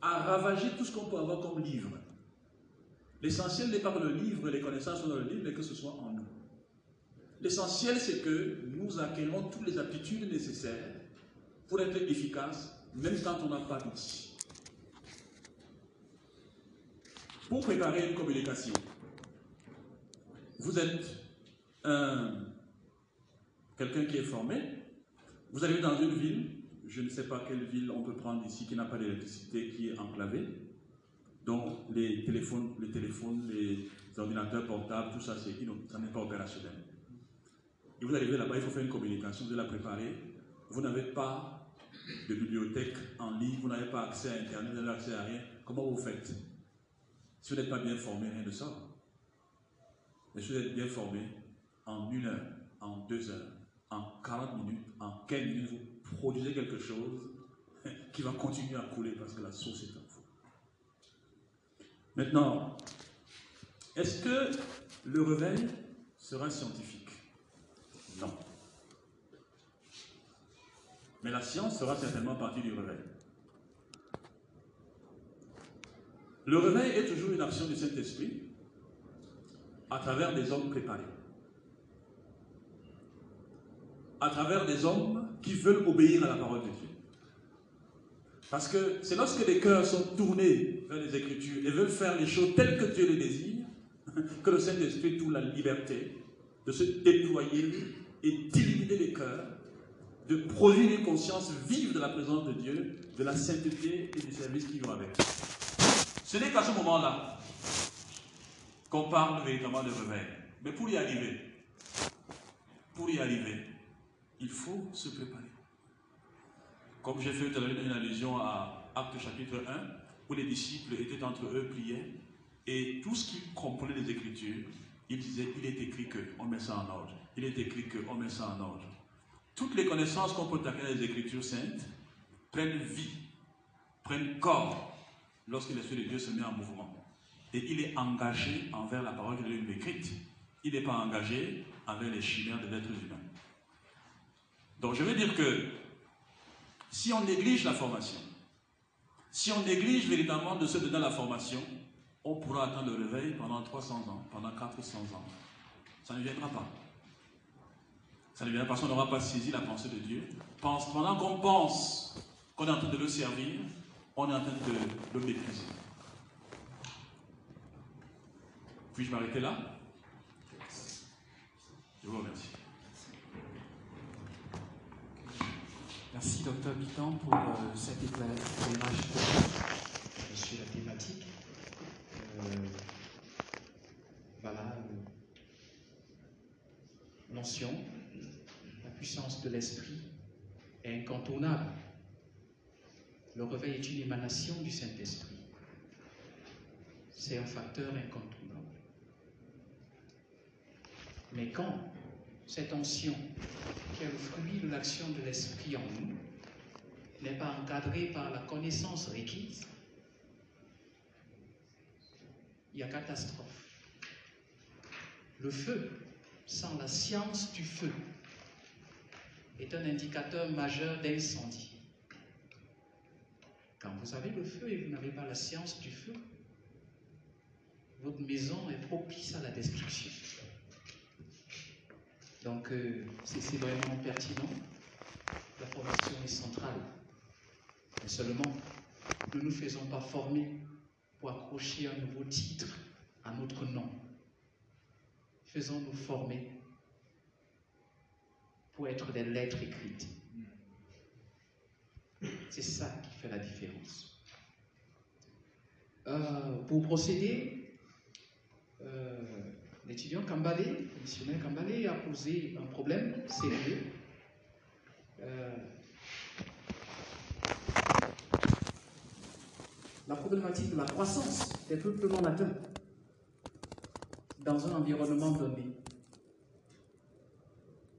à ravager tout ce qu'on peut avoir comme livre, L'essentiel n'est pas le livre les connaissances sont dans le livre, mais que ce soit en nous. L'essentiel, c'est que nous acquérons toutes les aptitudes nécessaires pour être efficaces, même quand on n'a pas d'outils. Pour préparer une communication, vous êtes quelqu'un qui est formé, vous allez dans une ville, je ne sais pas quelle ville on peut prendre ici qui n'a pas d'électricité, qui est enclavée, donc les téléphones, les téléphones, les ordinateurs portables, tout ça, ça n'est pas opérationnel. Et vous arrivez là-bas, il faut faire une communication, vous la préparer. Vous n'avez pas de bibliothèque en ligne, vous n'avez pas accès à Internet, vous n'avez accès à rien. Comment vous faites? Si vous n'êtes pas bien formé, rien de ça. Mais si vous êtes bien formé, en une heure, en deux heures, en 40 minutes, en 15 minutes, vous produisez quelque chose (laughs) qui va continuer à couler parce que la source est Maintenant, est-ce que le réveil sera scientifique? Non. Mais la science sera certainement partie du réveil. Le réveil est toujours une action du Saint-Esprit à travers des hommes préparés. À travers des hommes qui veulent obéir à la parole de Dieu. Parce que c'est lorsque les cœurs sont tournés vers les Écritures et veulent faire les choses telles que Dieu les désire, (laughs) que le Saint-Esprit trouve la liberté de se déployer et d'illuminer les cœurs, de produire une conscience vive de la présence de Dieu, de la sainteté et du service qui vont avec. Ce n'est qu'à ce moment-là qu'on parle véritablement de réveil. Mais pour y arriver, pour y arriver, il faut se préparer. Comme j'ai fait à l'heure une allusion à Acte chapitre 1, où les disciples étaient entre eux, priaient, et tout ce qu'ils comprenaient des Écritures, ils disaient, il est écrit que, on met ça en ordre. Il est écrit que, on met ça en ordre. Toutes les connaissances qu'on peut taquer les Écritures saintes prennent vie, prennent corps lorsque l'Esprit de Dieu se met en mouvement. Et il est engagé envers la parole de Dieu écrite. Il n'est pas engagé envers les chimères des êtres humains. Donc je veux dire que si on néglige la formation, si on néglige véritablement de se donner la formation, on pourra attendre le réveil pendant 300 ans, pendant 400 ans. Ça ne viendra pas. Ça ne viendra pas parce qu'on n'aura pas saisi la pensée de Dieu. Pendant qu'on pense qu'on est en train de le servir, on est en train de le mépriser. Puis-je m'arrêter là? Je vous remercie. Merci, docteur Bitan, pour euh, cet sur la thématique. Euh, voilà, notion, la puissance de l'esprit est incontournable. Le réveil est une émanation du Saint-Esprit. C'est un facteur incontournable. Mais quand cette onction, qui est le fruit de l'action de l'Esprit en nous, n'est pas encadrée par la connaissance requise, il y a catastrophe. Le feu, sans la science du feu, est un indicateur majeur d'incendie. Quand vous avez le feu et vous n'avez pas la science du feu, votre maison est propice à la destruction. Donc, euh, c'est vraiment pertinent. La formation est centrale. Mais seulement, ne nous faisons pas former pour accrocher un nouveau titre à notre nom. Faisons-nous former pour être des lettres écrites. C'est ça qui fait la différence. Euh, pour procéder, euh, l'étudiant Kambale, le missionnaire Kambale, a posé un problème sérieux. Euh, la problématique de la croissance des peuples non atteints dans un environnement donné.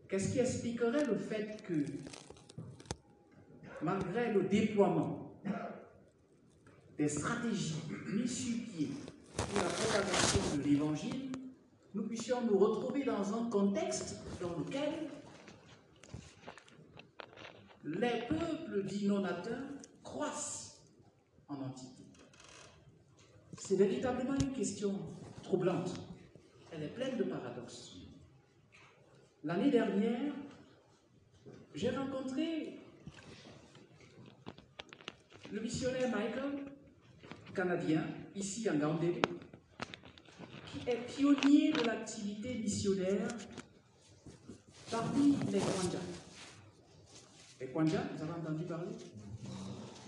Qu'est-ce qui expliquerait le fait que, malgré le déploiement des stratégies mises sur pied pour la propagation de l'Évangile, nous puissions nous retrouver dans un contexte dans lequel les peuples dits croissent en entité. C'est véritablement une question troublante. Elle est pleine de paradoxes. L'année dernière, j'ai rencontré le missionnaire Michael, canadien, ici en qui est pionnier de l'activité missionnaire parmi les Kwanja. Les Kwanja, vous avez entendu parler?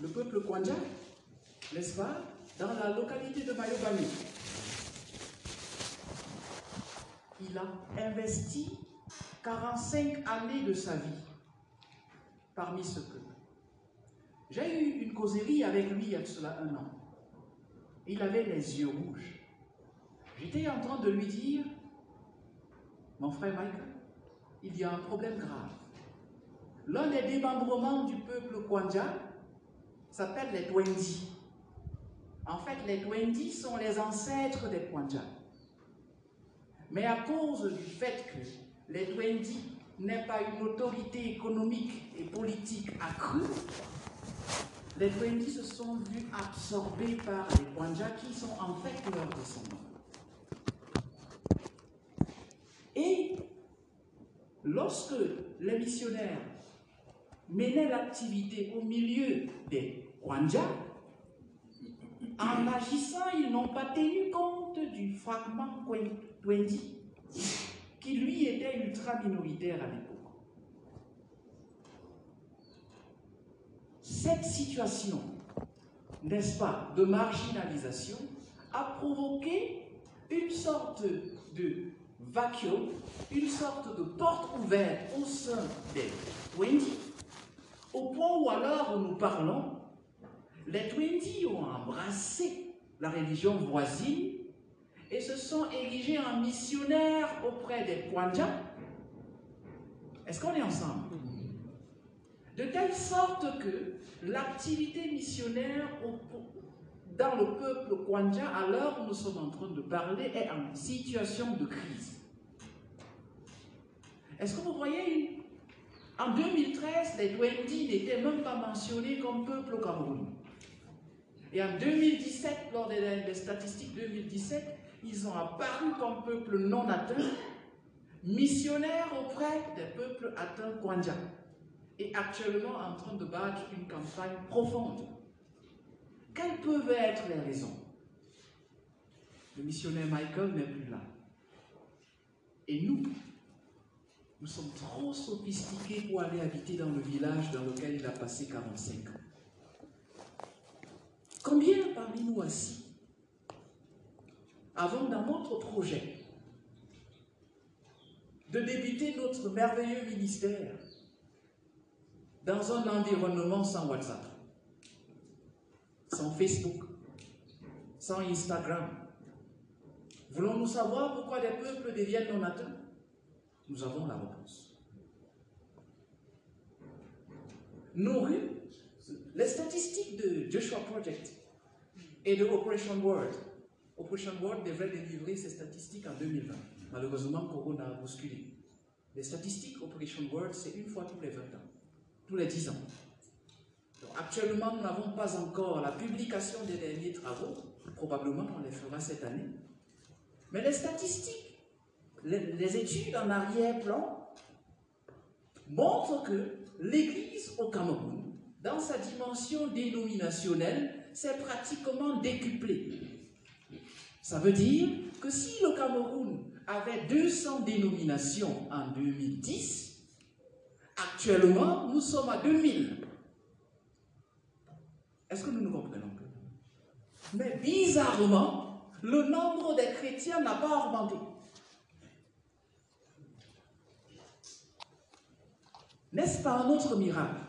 Le peuple Kwanja, n'est-ce pas Dans la localité de Mayobani. Il a investi 45 années de sa vie parmi ce peuple. J'ai eu une causerie avec lui il y a cela un an. Il avait les yeux rouges. J'étais en train de lui dire, mon frère Michael, il y a un problème grave. L'un des démembrements du peuple Kwanja s'appelle les Twendi. En fait, les Twendi sont les ancêtres des Kwanja. Mais à cause du fait que les Twendi n'aient pas une autorité économique et politique accrue, les Twendi se sont vus absorbés par les Kwanja qui sont en fait leurs descendants. Et lorsque les missionnaires menaient l'activité au milieu des Kwanja, en agissant, ils n'ont pas tenu compte du fragment Twendi, qui lui était ultra minoritaire à l'époque. Cette situation, n'est-ce pas, de marginalisation a provoqué une sorte de vacuum, une sorte de porte ouverte au sein des Twenty, au point où alors nous parlons, les Twenty ont embrassé la religion voisine et se sont érigés en missionnaires auprès des Kwanja. Est-ce qu'on est ensemble? De telle sorte que l'activité missionnaire dans le peuple Kwanja, à l'heure où nous sommes en train de parler, est en situation de crise. Est-ce que vous voyez En 2013, les Dwendi n'étaient même pas mentionnés comme peuple au Cameroun. Et en 2017, lors des, statistiques 2017, ils ont apparu comme peuple non atteint, missionnaires auprès des peuples atteints Kwanja. Et actuellement en train de battre une campagne profonde. Quelles peuvent être les raisons? Le missionnaire Michael n'est plus là. Et nous, nous sommes trop sophistiqués pour aller habiter dans le village dans lequel il a passé 45 ans. Combien parmi nous assis avons dans notre projet de débuter notre merveilleux ministère dans un environnement sans WhatsApp, sans Facebook, sans Instagram? Voulons-nous savoir pourquoi des peuples deviennent non atteints nous avons la réponse. Rues, les statistiques de Joshua Project et de Operation World, Operation World devrait délivrer ses statistiques en 2020. Malheureusement, Corona a bousculé. Les statistiques Operation World, c'est une fois tous les 20 ans, tous les 10 ans. actuellement, nous n'avons pas encore la publication des derniers travaux. Probablement, on les fera cette année. Mais les statistiques les, études en arrière-plan montrent que l'Église au Cameroun, dans sa dimension dénominationnelle, s'est pratiquement décuplée. Ça veut dire que si le Cameroun avait 200 dénominations en 2010, actuellement, nous sommes à 2000. Est-ce que nous nous comprenons Mais bizarrement, le nombre des chrétiens n'a pas augmenté. N'est-ce pas un autre miracle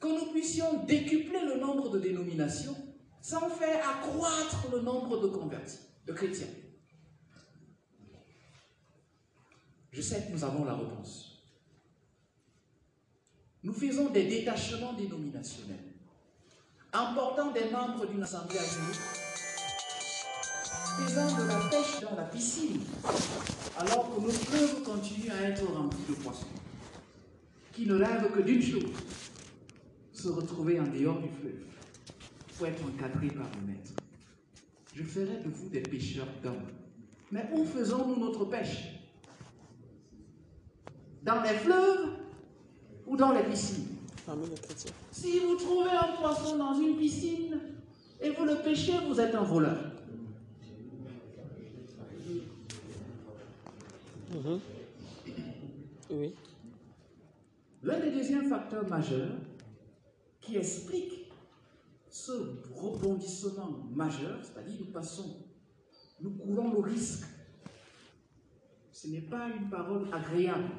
Que nous puissions décupler le nombre de dénominations sans faire accroître le nombre de convertis, de chrétiens? Je sais que nous avons la réponse. Nous faisons des détachements dénominationnels, important des membres d'une assemblée à faisant de la pêche dans la piscine, alors que nos fleuves continuent à être remplis de poissons, qui ne rêvent que d'une chose, se retrouver en dehors du fleuve, pour être encadrés par le maître. Je ferai de vous des pêcheurs d'hommes. Mais où faisons-nous notre pêche? Dans les fleuves ou dans les piscines? Si vous trouvez un poisson dans une piscine et vous le pêchez, vous êtes un voleur. Mhm. Oui. L'un des deuxièmes facteurs majeurs qui explique ce rebondissement majeur, c'est-à-dire nous passons, nous courons le risque. Ce n'est pas une parole agréable.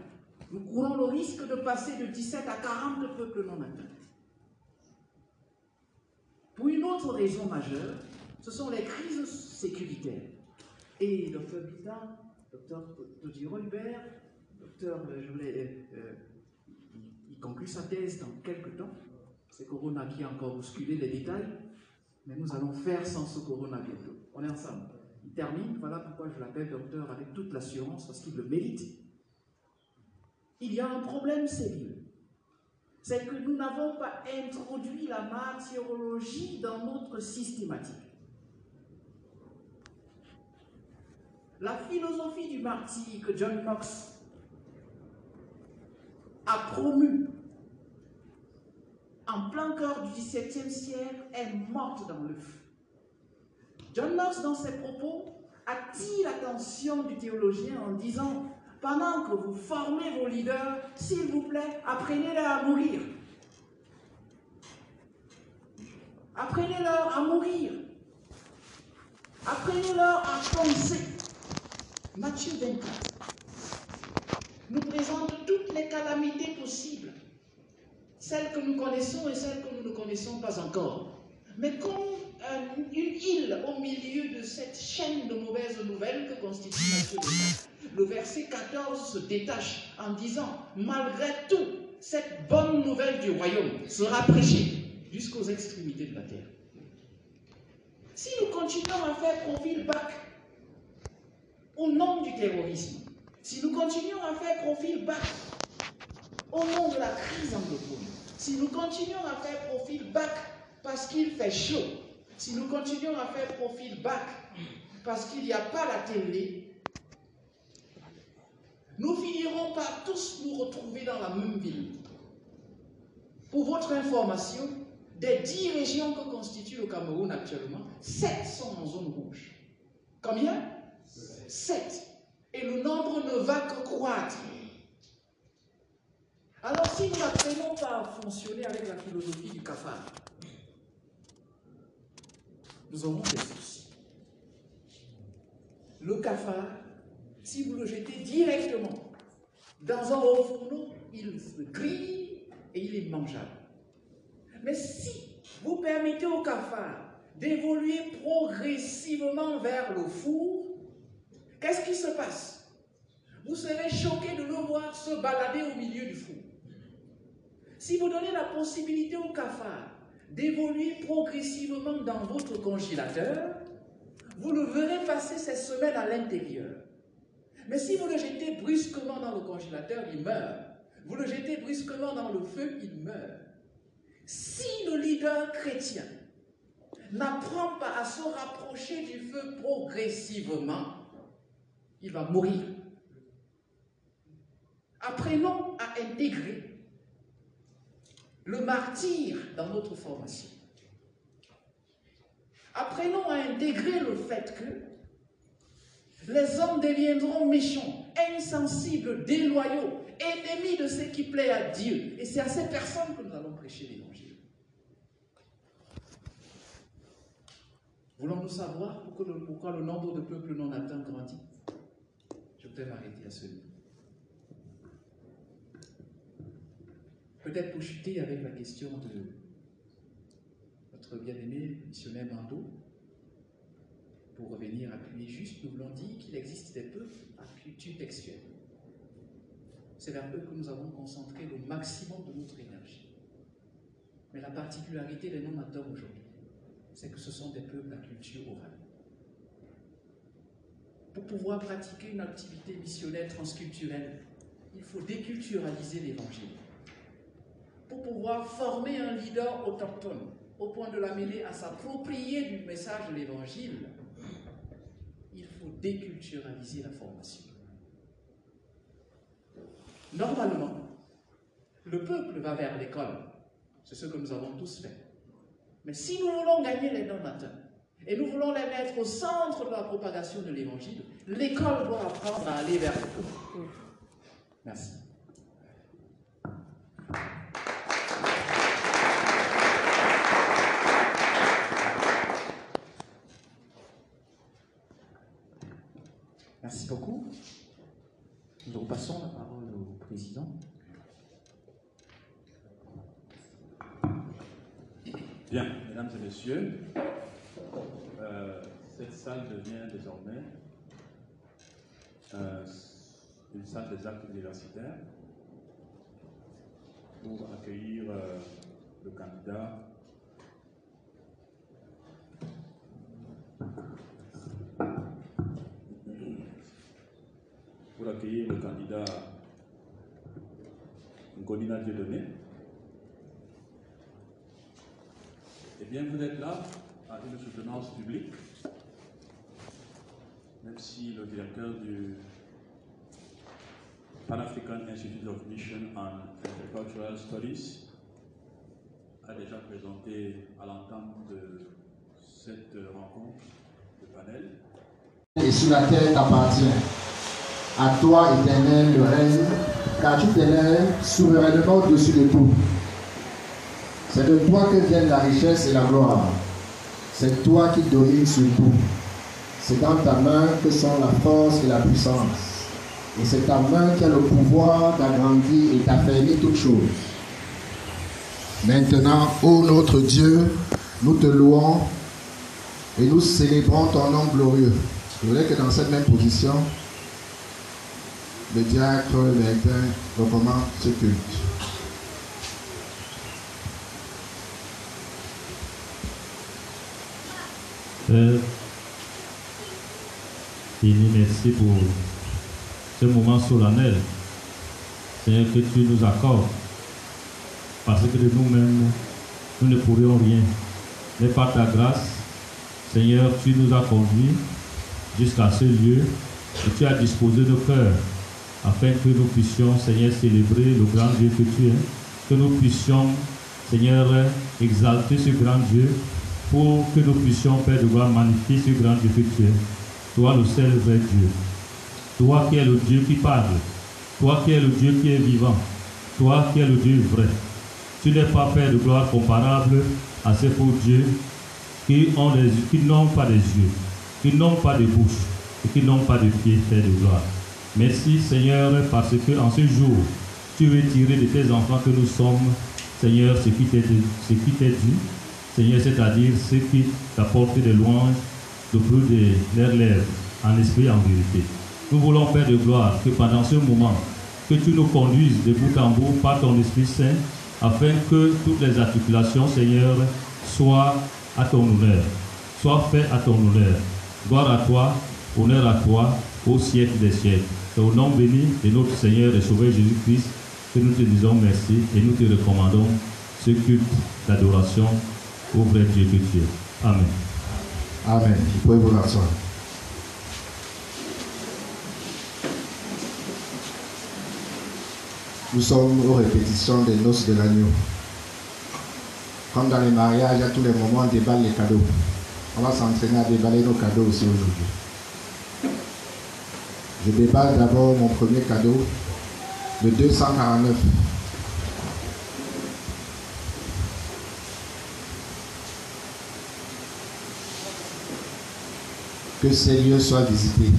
Nous courons le risque de passer de 17 à 40 peuples non atteints. Pour une autre raison majeure, ce sont les crises sécuritaires. Et Dr. Bita docteur Todiro Hubert, docteur, euh, je voulais, euh, euh, il, conclut sa thèse dans quelques temps. C'est Corona qui a encore bousculé les détails, mais nous allons faire sans ce Corona bientôt. On est ensemble. Il termine, voilà pourquoi je l'appelle docteur avec toute l'assurance, parce qu'il le mérite. Il y a un problème sérieux. C'est que nous n'avons pas introduit la martyrologie dans notre systématique. La philosophie du martyr que John Knox a promu en plein cœur du XVIIe siècle est morte dans le feu. John Knox, dans ses propos, attire l'attention du théologien en disant pendant que vous formez vos leaders, s'il vous plaît, apprenez-leur à mourir. Apprenez-leur à mourir. Apprenez-leur à penser. Matthieu 24 nous présente toutes les calamités possibles, celles que nous connaissons et celles que nous ne connaissons pas encore. Mais comme une île au milieu de cette chaîne de mauvaises nouvelles que constitue Matthieu 24, le verset 14 se détache en disant, malgré tout, cette bonne nouvelle du royaume sera prêchée jusqu'aux extrémités de la terre. Si nous continuons à faire profil bac au nom du terrorisme, si nous continuons à faire profil bas au nom de la crise anglophone, si nous continuons à faire profil bas parce qu'il fait chaud, si nous continuons à faire profil bas parce qu'il n'y a pas la télé, nous finirons par tous nous retrouver dans la même ville. Pour votre information, des dix régions que constitue le Cameroun actuellement, sept sont en zone rouge. Combien? Sept. Et le nombre ne va que croître. Alors si nous n'apprenons pas à fonctionner avec la philosophie du cafard, nous aurons des soucis. Le cafard, si vous le jetez directement dans un haut fourneau, il se grille et il est mangeable. Mais si vous permettez au cafard d'évoluer progressivement vers le four, qu'est-ce qui se passe? Vous serez choqué de le voir se balader au milieu du four. Si vous donnez la possibilité au cafard d'évoluer progressivement dans votre congélateur, vous le verrez passer ses semaines à l'intérieur. Mais si vous le jetez brusquement dans le congélateur, il meurt. Vous le jetez brusquement dans le feu, il meurt. Si le leader chrétien n'apprend pas à se rapprocher du feu progressivement, il va mourir. Apprenons à intégrer le martyr dans notre formation. Apprenons à intégrer le fait que les hommes deviendront méchants, insensibles, déloyaux, ennemis de ce qui plaît à Dieu. Et c'est à ces personnes que nous allons prêcher l'évangile. Voulons-nous savoir pourquoi le, nombre de peuples non atteints grandit? Je vais m'arrêter à ce niveau. Peut-être pour chuter avec la question de notre bien-aimé missionnaire Mando, pour revenir appuyer juste, nous voulons dire qu'il existe des peuples à culture textuelle. C'est vers eux que nous avons concentré le maximum de notre énergie. Mais la particularité des non-amateurs aujourd'hui, c'est que ce sont des peuples à culture orale. Pour pouvoir pratiquer une activité missionnaire transculturelle, il faut déculturaliser l'évangile pour pouvoir former un leader autochtone au point de l'amener à s'approprier du message de l'évangile, il faut déculturaliser la formation. Normalement, le peuple va vers l'école. C'est ce que nous avons tous fait. Mais si nous voulons gagner les non-atteints et nous voulons les mettre au centre de la propagation de l'évangile, l'école doit apprendre à aller vers le. Merci. Merci beaucoup. Nous repassons la parole au président. Bien, mesdames et messieurs, euh, cette salle devient désormais euh, une salle des actes universitaires pour accueillir euh, le candidat pour accueillir le candidat Ngonina Dieudonné. Eh bien, vous êtes là à une soutenance publique, même si le directeur du Pan-African Institute of Mission and Agricultural Studies a déjà présenté à l'entente de cette rencontre, de panel. Et sur la terre t'appartient. À toi, éternel, le règne, car tu t'élèves souverainement au-dessus de tout. C'est de toi que viennent la richesse et la gloire. C'est toi qui domines sur tout. C'est dans ta main que sont la force et la puissance. Et c'est ta main qui a le pouvoir d'agrandir et d'affermir toutes choses. Maintenant, ô notre Dieu, nous te louons et nous célébrons ton nom glorieux. Je voudrais que dans cette même position, le diacre Valentin recommande ce culte. Père, béni, merci pour ce moment solennel, Seigneur, que tu nous accordes. Parce que de nous-mêmes, nous ne pourrions rien. Mais par ta grâce, Seigneur, tu nous as conduits jusqu'à ce lieu et tu as disposé nos cœurs afin que nous puissions, Seigneur, célébrer le grand Dieu que tu es, que nous puissions, Seigneur, exalter ce grand Dieu pour que nous puissions, Père de gloire, magnifier ce grand Dieu. Toi, le seul vrai Dieu. Toi qui es le Dieu qui parle. Toi qui es le Dieu qui est vivant. Toi qui es le Dieu vrai. Tu n'es pas, Père de gloire, comparable à ces faux dieux qui ont des, n'ont pas des yeux, qui n'ont pas de bouche et qui n'ont pas de pieds, Père de gloire. Merci, Seigneur, parce que en ce jour, tu veux tirer de tes enfants que nous sommes, Seigneur, ce qui t'est dû. Seigneur, c'est-à-dire ce qui t'apporte des louanges le plus de leurs lèvres, en esprit et en vérité. Nous voulons, Père de gloire, que pendant ce moment, que tu nous conduises de bout en bout par ton Esprit Saint, afin que toutes les articulations, Seigneur, soient à ton honneur, soient faites à ton honneur. Gloire à toi, honneur à toi, au siècle des siècles. C'est au nom béni de notre Seigneur et Sauveur Jésus-Christ que nous te disons merci et nous te recommandons ce culte d'adoration au vrai Dieu tu es. Amen. Amen. Vous pouvez vous rasseoir. Nous sommes aux répétitions des noces de l'agneau. Comme dans les mariages, à tous les moments, on déballe les cadeaux. On va s'entraîner à déballer nos cadeaux aussi aujourd'hui. Je déballe d'abord mon premier cadeau, le 249. Que ces lieux soient visités.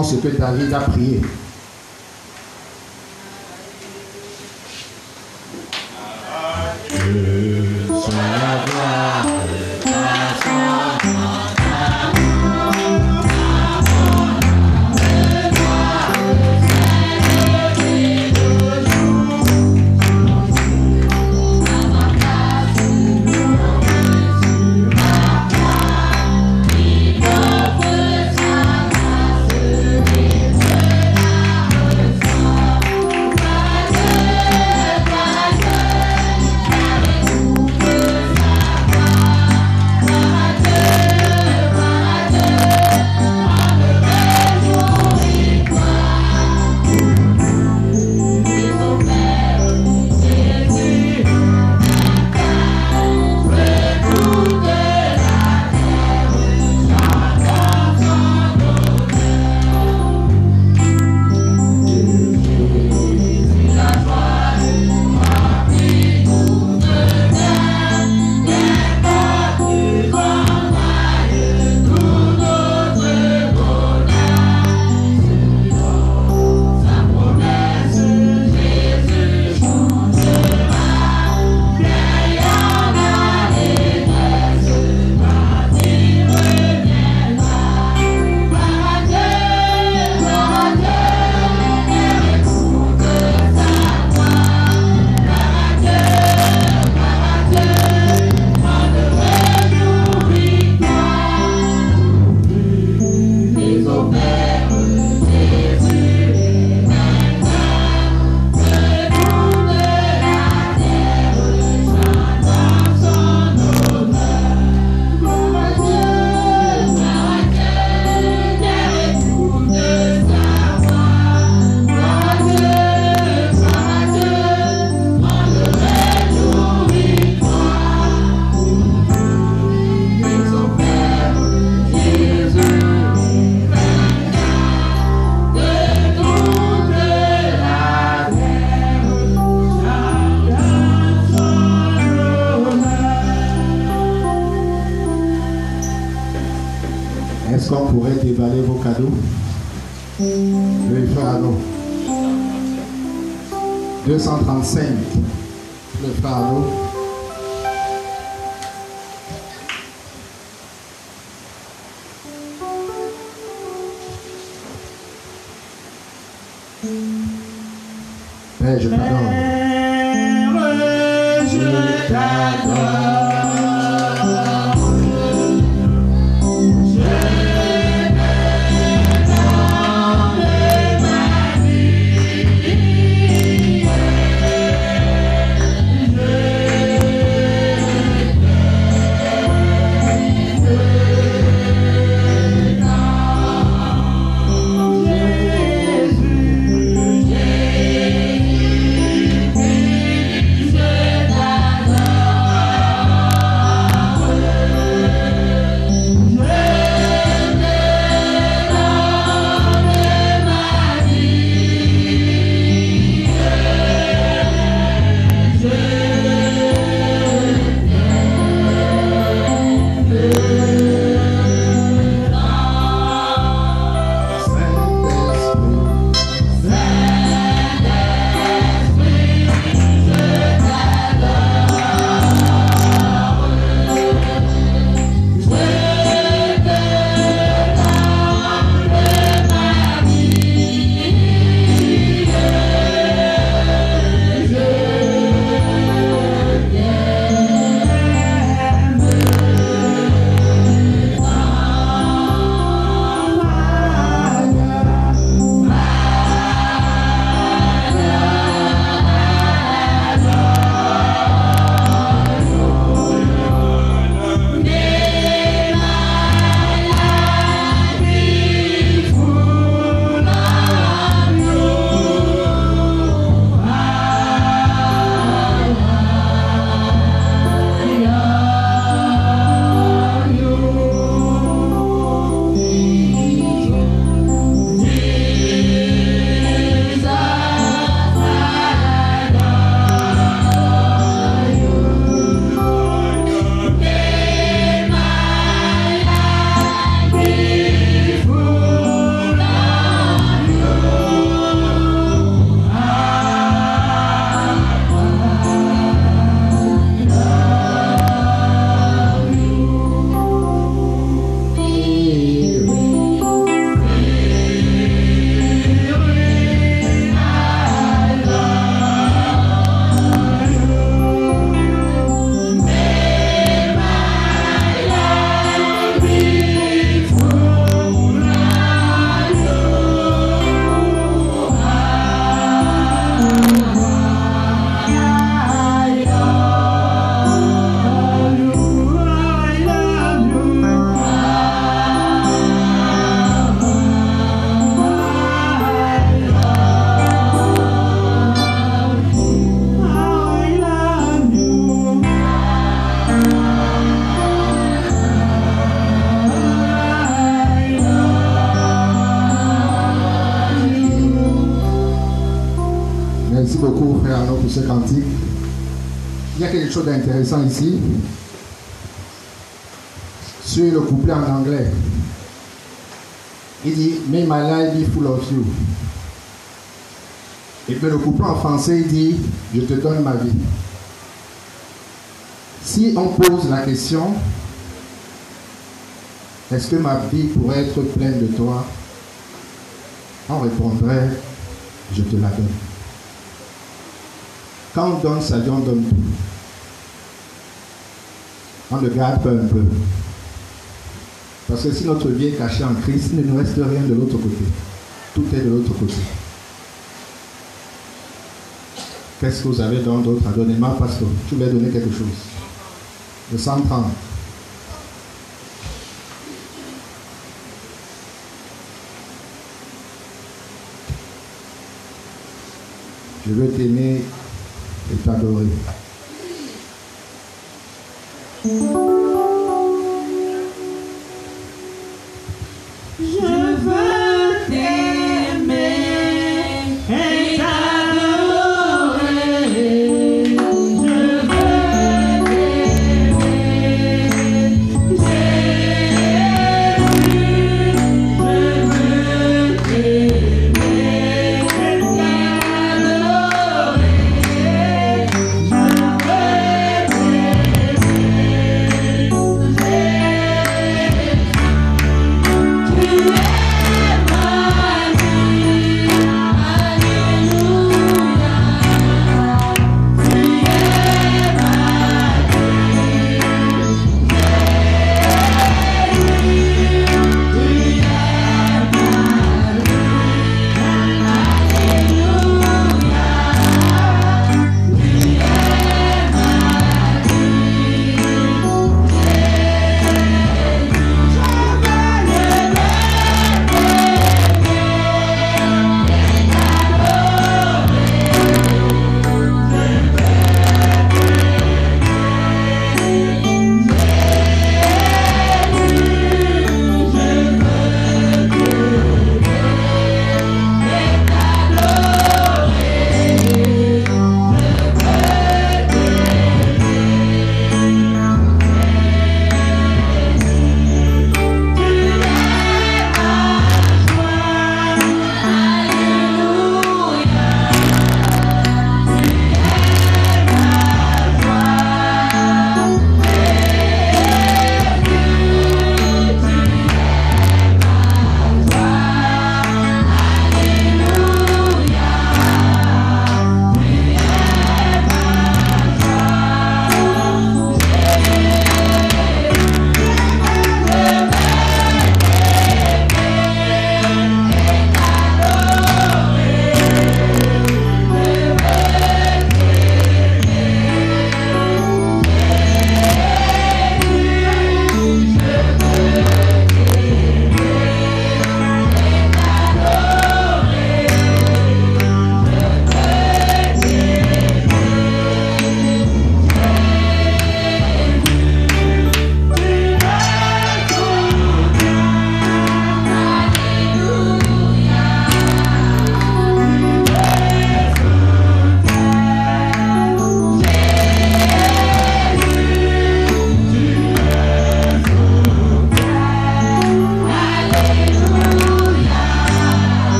Chantons ce que David a prié. D'intéressant ici. Sur le couplet en anglais. Il dit May my life be full of you. Et puis le couplet en français, il dit Je te donne ma vie. Si on pose la question Est-ce que ma vie pourrait être pleine de toi? On répondrait Je te la donne. Quand on donne vie, on donne tout. On ne garde un peu. Parce que si notre vie est cachée en Christ, il ne nous reste rien de l'autre côté. Tout est de l'autre côté. Qu'est-ce que vous avez dans d'autre à donner? Ma pasteur, tu lui as donné quelque chose. Le 130. Je veux t'aimer et t'adorer. Je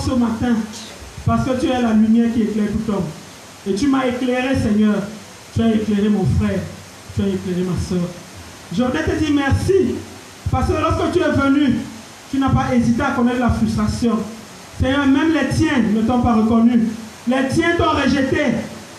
ce matin parce que tu es la lumière qui éclaire tout homme. Et tu m'as éclairé, Seigneur. Tu as éclairé mon frère. Tu as éclairé ma soeur. Je voudrais te dire merci parce que lorsque tu es venu, tu n'as pas hésité à connaître la frustration. Seigneur, même les tiens ne t'ont pas reconnu. Les tiens t'ont rejeté,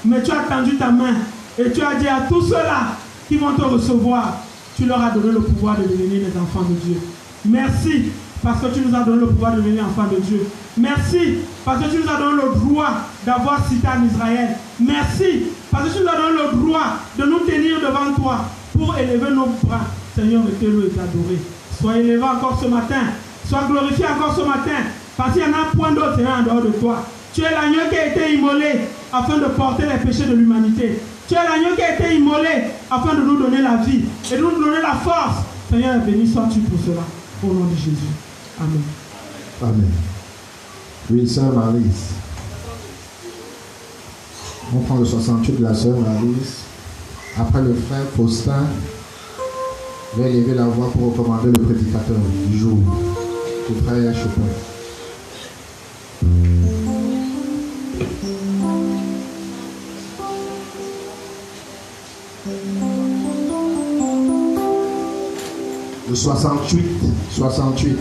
mais tu as tendu ta main et tu as dit à tous ceux-là qui vont te recevoir, tu leur as donné le pouvoir de devenir les enfants de Dieu. Merci parce que tu nous as donné le pouvoir de devenir enfants de Dieu. Merci parce que tu nous as donné le droit d'avoir cité en Israël. Merci parce que tu nous as donné le droit de nous tenir devant toi pour élever nos bras. Seigneur, mettez-le et adoré. Sois élevé encore ce matin. Sois glorifié encore ce matin. Parce qu'il y en a point d'autre, Seigneur, en dehors de toi. Tu es l'agneau qui a été immolé afin de porter les péchés de l'humanité. Tu es l'agneau qui a été immolé afin de nous donner la vie et de nous donner la force. Seigneur, béni sois-tu pour cela. Au nom de Jésus. Amen. Amen. Oui, sœur Marise. On prend le 68 de la sœur Marise. Après le frère Faustin, va élever la voix pour recommander le prédicateur du jour, le frère Chopin. Le 68, 68.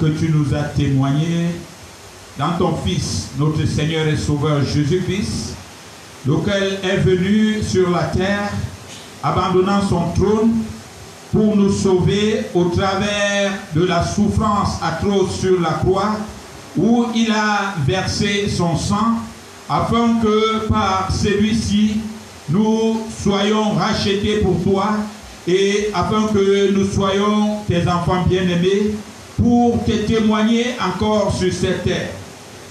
Que tu nous as témoigné dans ton Fils, notre Seigneur et Sauveur Jésus-Christ, lequel est venu sur la terre, abandonnant son trône pour nous sauver au travers de la souffrance atroce sur la croix, où il a versé son sang, afin que par celui-ci, nous soyons rachetés pour toi et afin que nous soyons tes enfants bien-aimés pour te témoigner encore sur cette terre.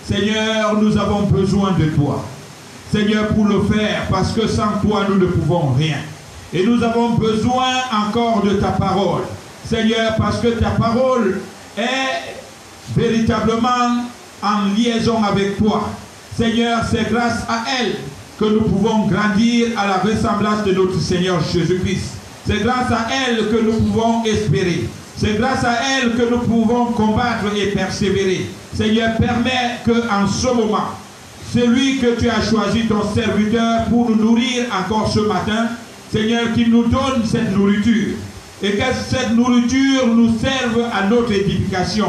Seigneur, nous avons besoin de toi. Seigneur, pour le faire, parce que sans toi, nous ne pouvons rien. Et nous avons besoin encore de ta parole. Seigneur, parce que ta parole est véritablement en liaison avec toi. Seigneur, c'est grâce à elle que nous pouvons grandir à la ressemblance de notre Seigneur Jésus-Christ. C'est grâce à elle que nous pouvons espérer. C'est grâce à elle que nous pouvons combattre et persévérer. Seigneur, permets que en ce moment, celui que tu as choisi, ton serviteur, pour nous nourrir encore ce matin, Seigneur, qu'il nous donne cette nourriture. Et que cette nourriture nous serve à notre édification,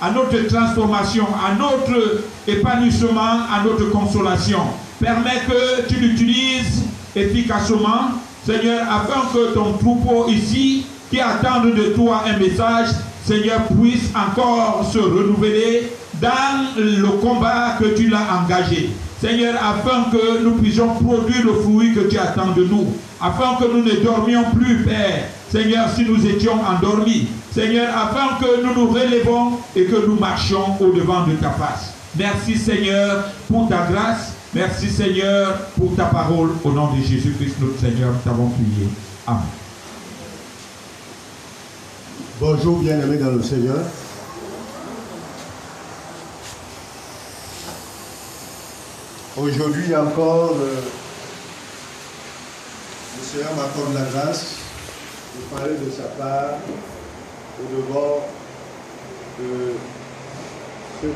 à notre transformation, à notre épanouissement, à notre consolation. Permets que tu l'utilises efficacement, Seigneur, afin que ton troupeau ici, qui attend de toi un message, Seigneur, puisse encore se renouveler dans le combat que tu l'as engagé. Seigneur, afin que nous puissions produire le fruit que tu attends de nous. Afin que nous ne dormions plus, Père. Seigneur, si nous étions endormis. Seigneur, afin que nous nous relevons et que nous marchions au-devant de ta face. Merci, Seigneur, pour ta grâce. Merci, Seigneur, pour ta parole. Au nom de Jésus-Christ, notre Seigneur, nous t'avons prié. Amen. Bonjour, bien-aimés dans le Seigneur. Aujourd'hui encore, euh, le Seigneur m'accorde la grâce de parler de sa part au devant de ce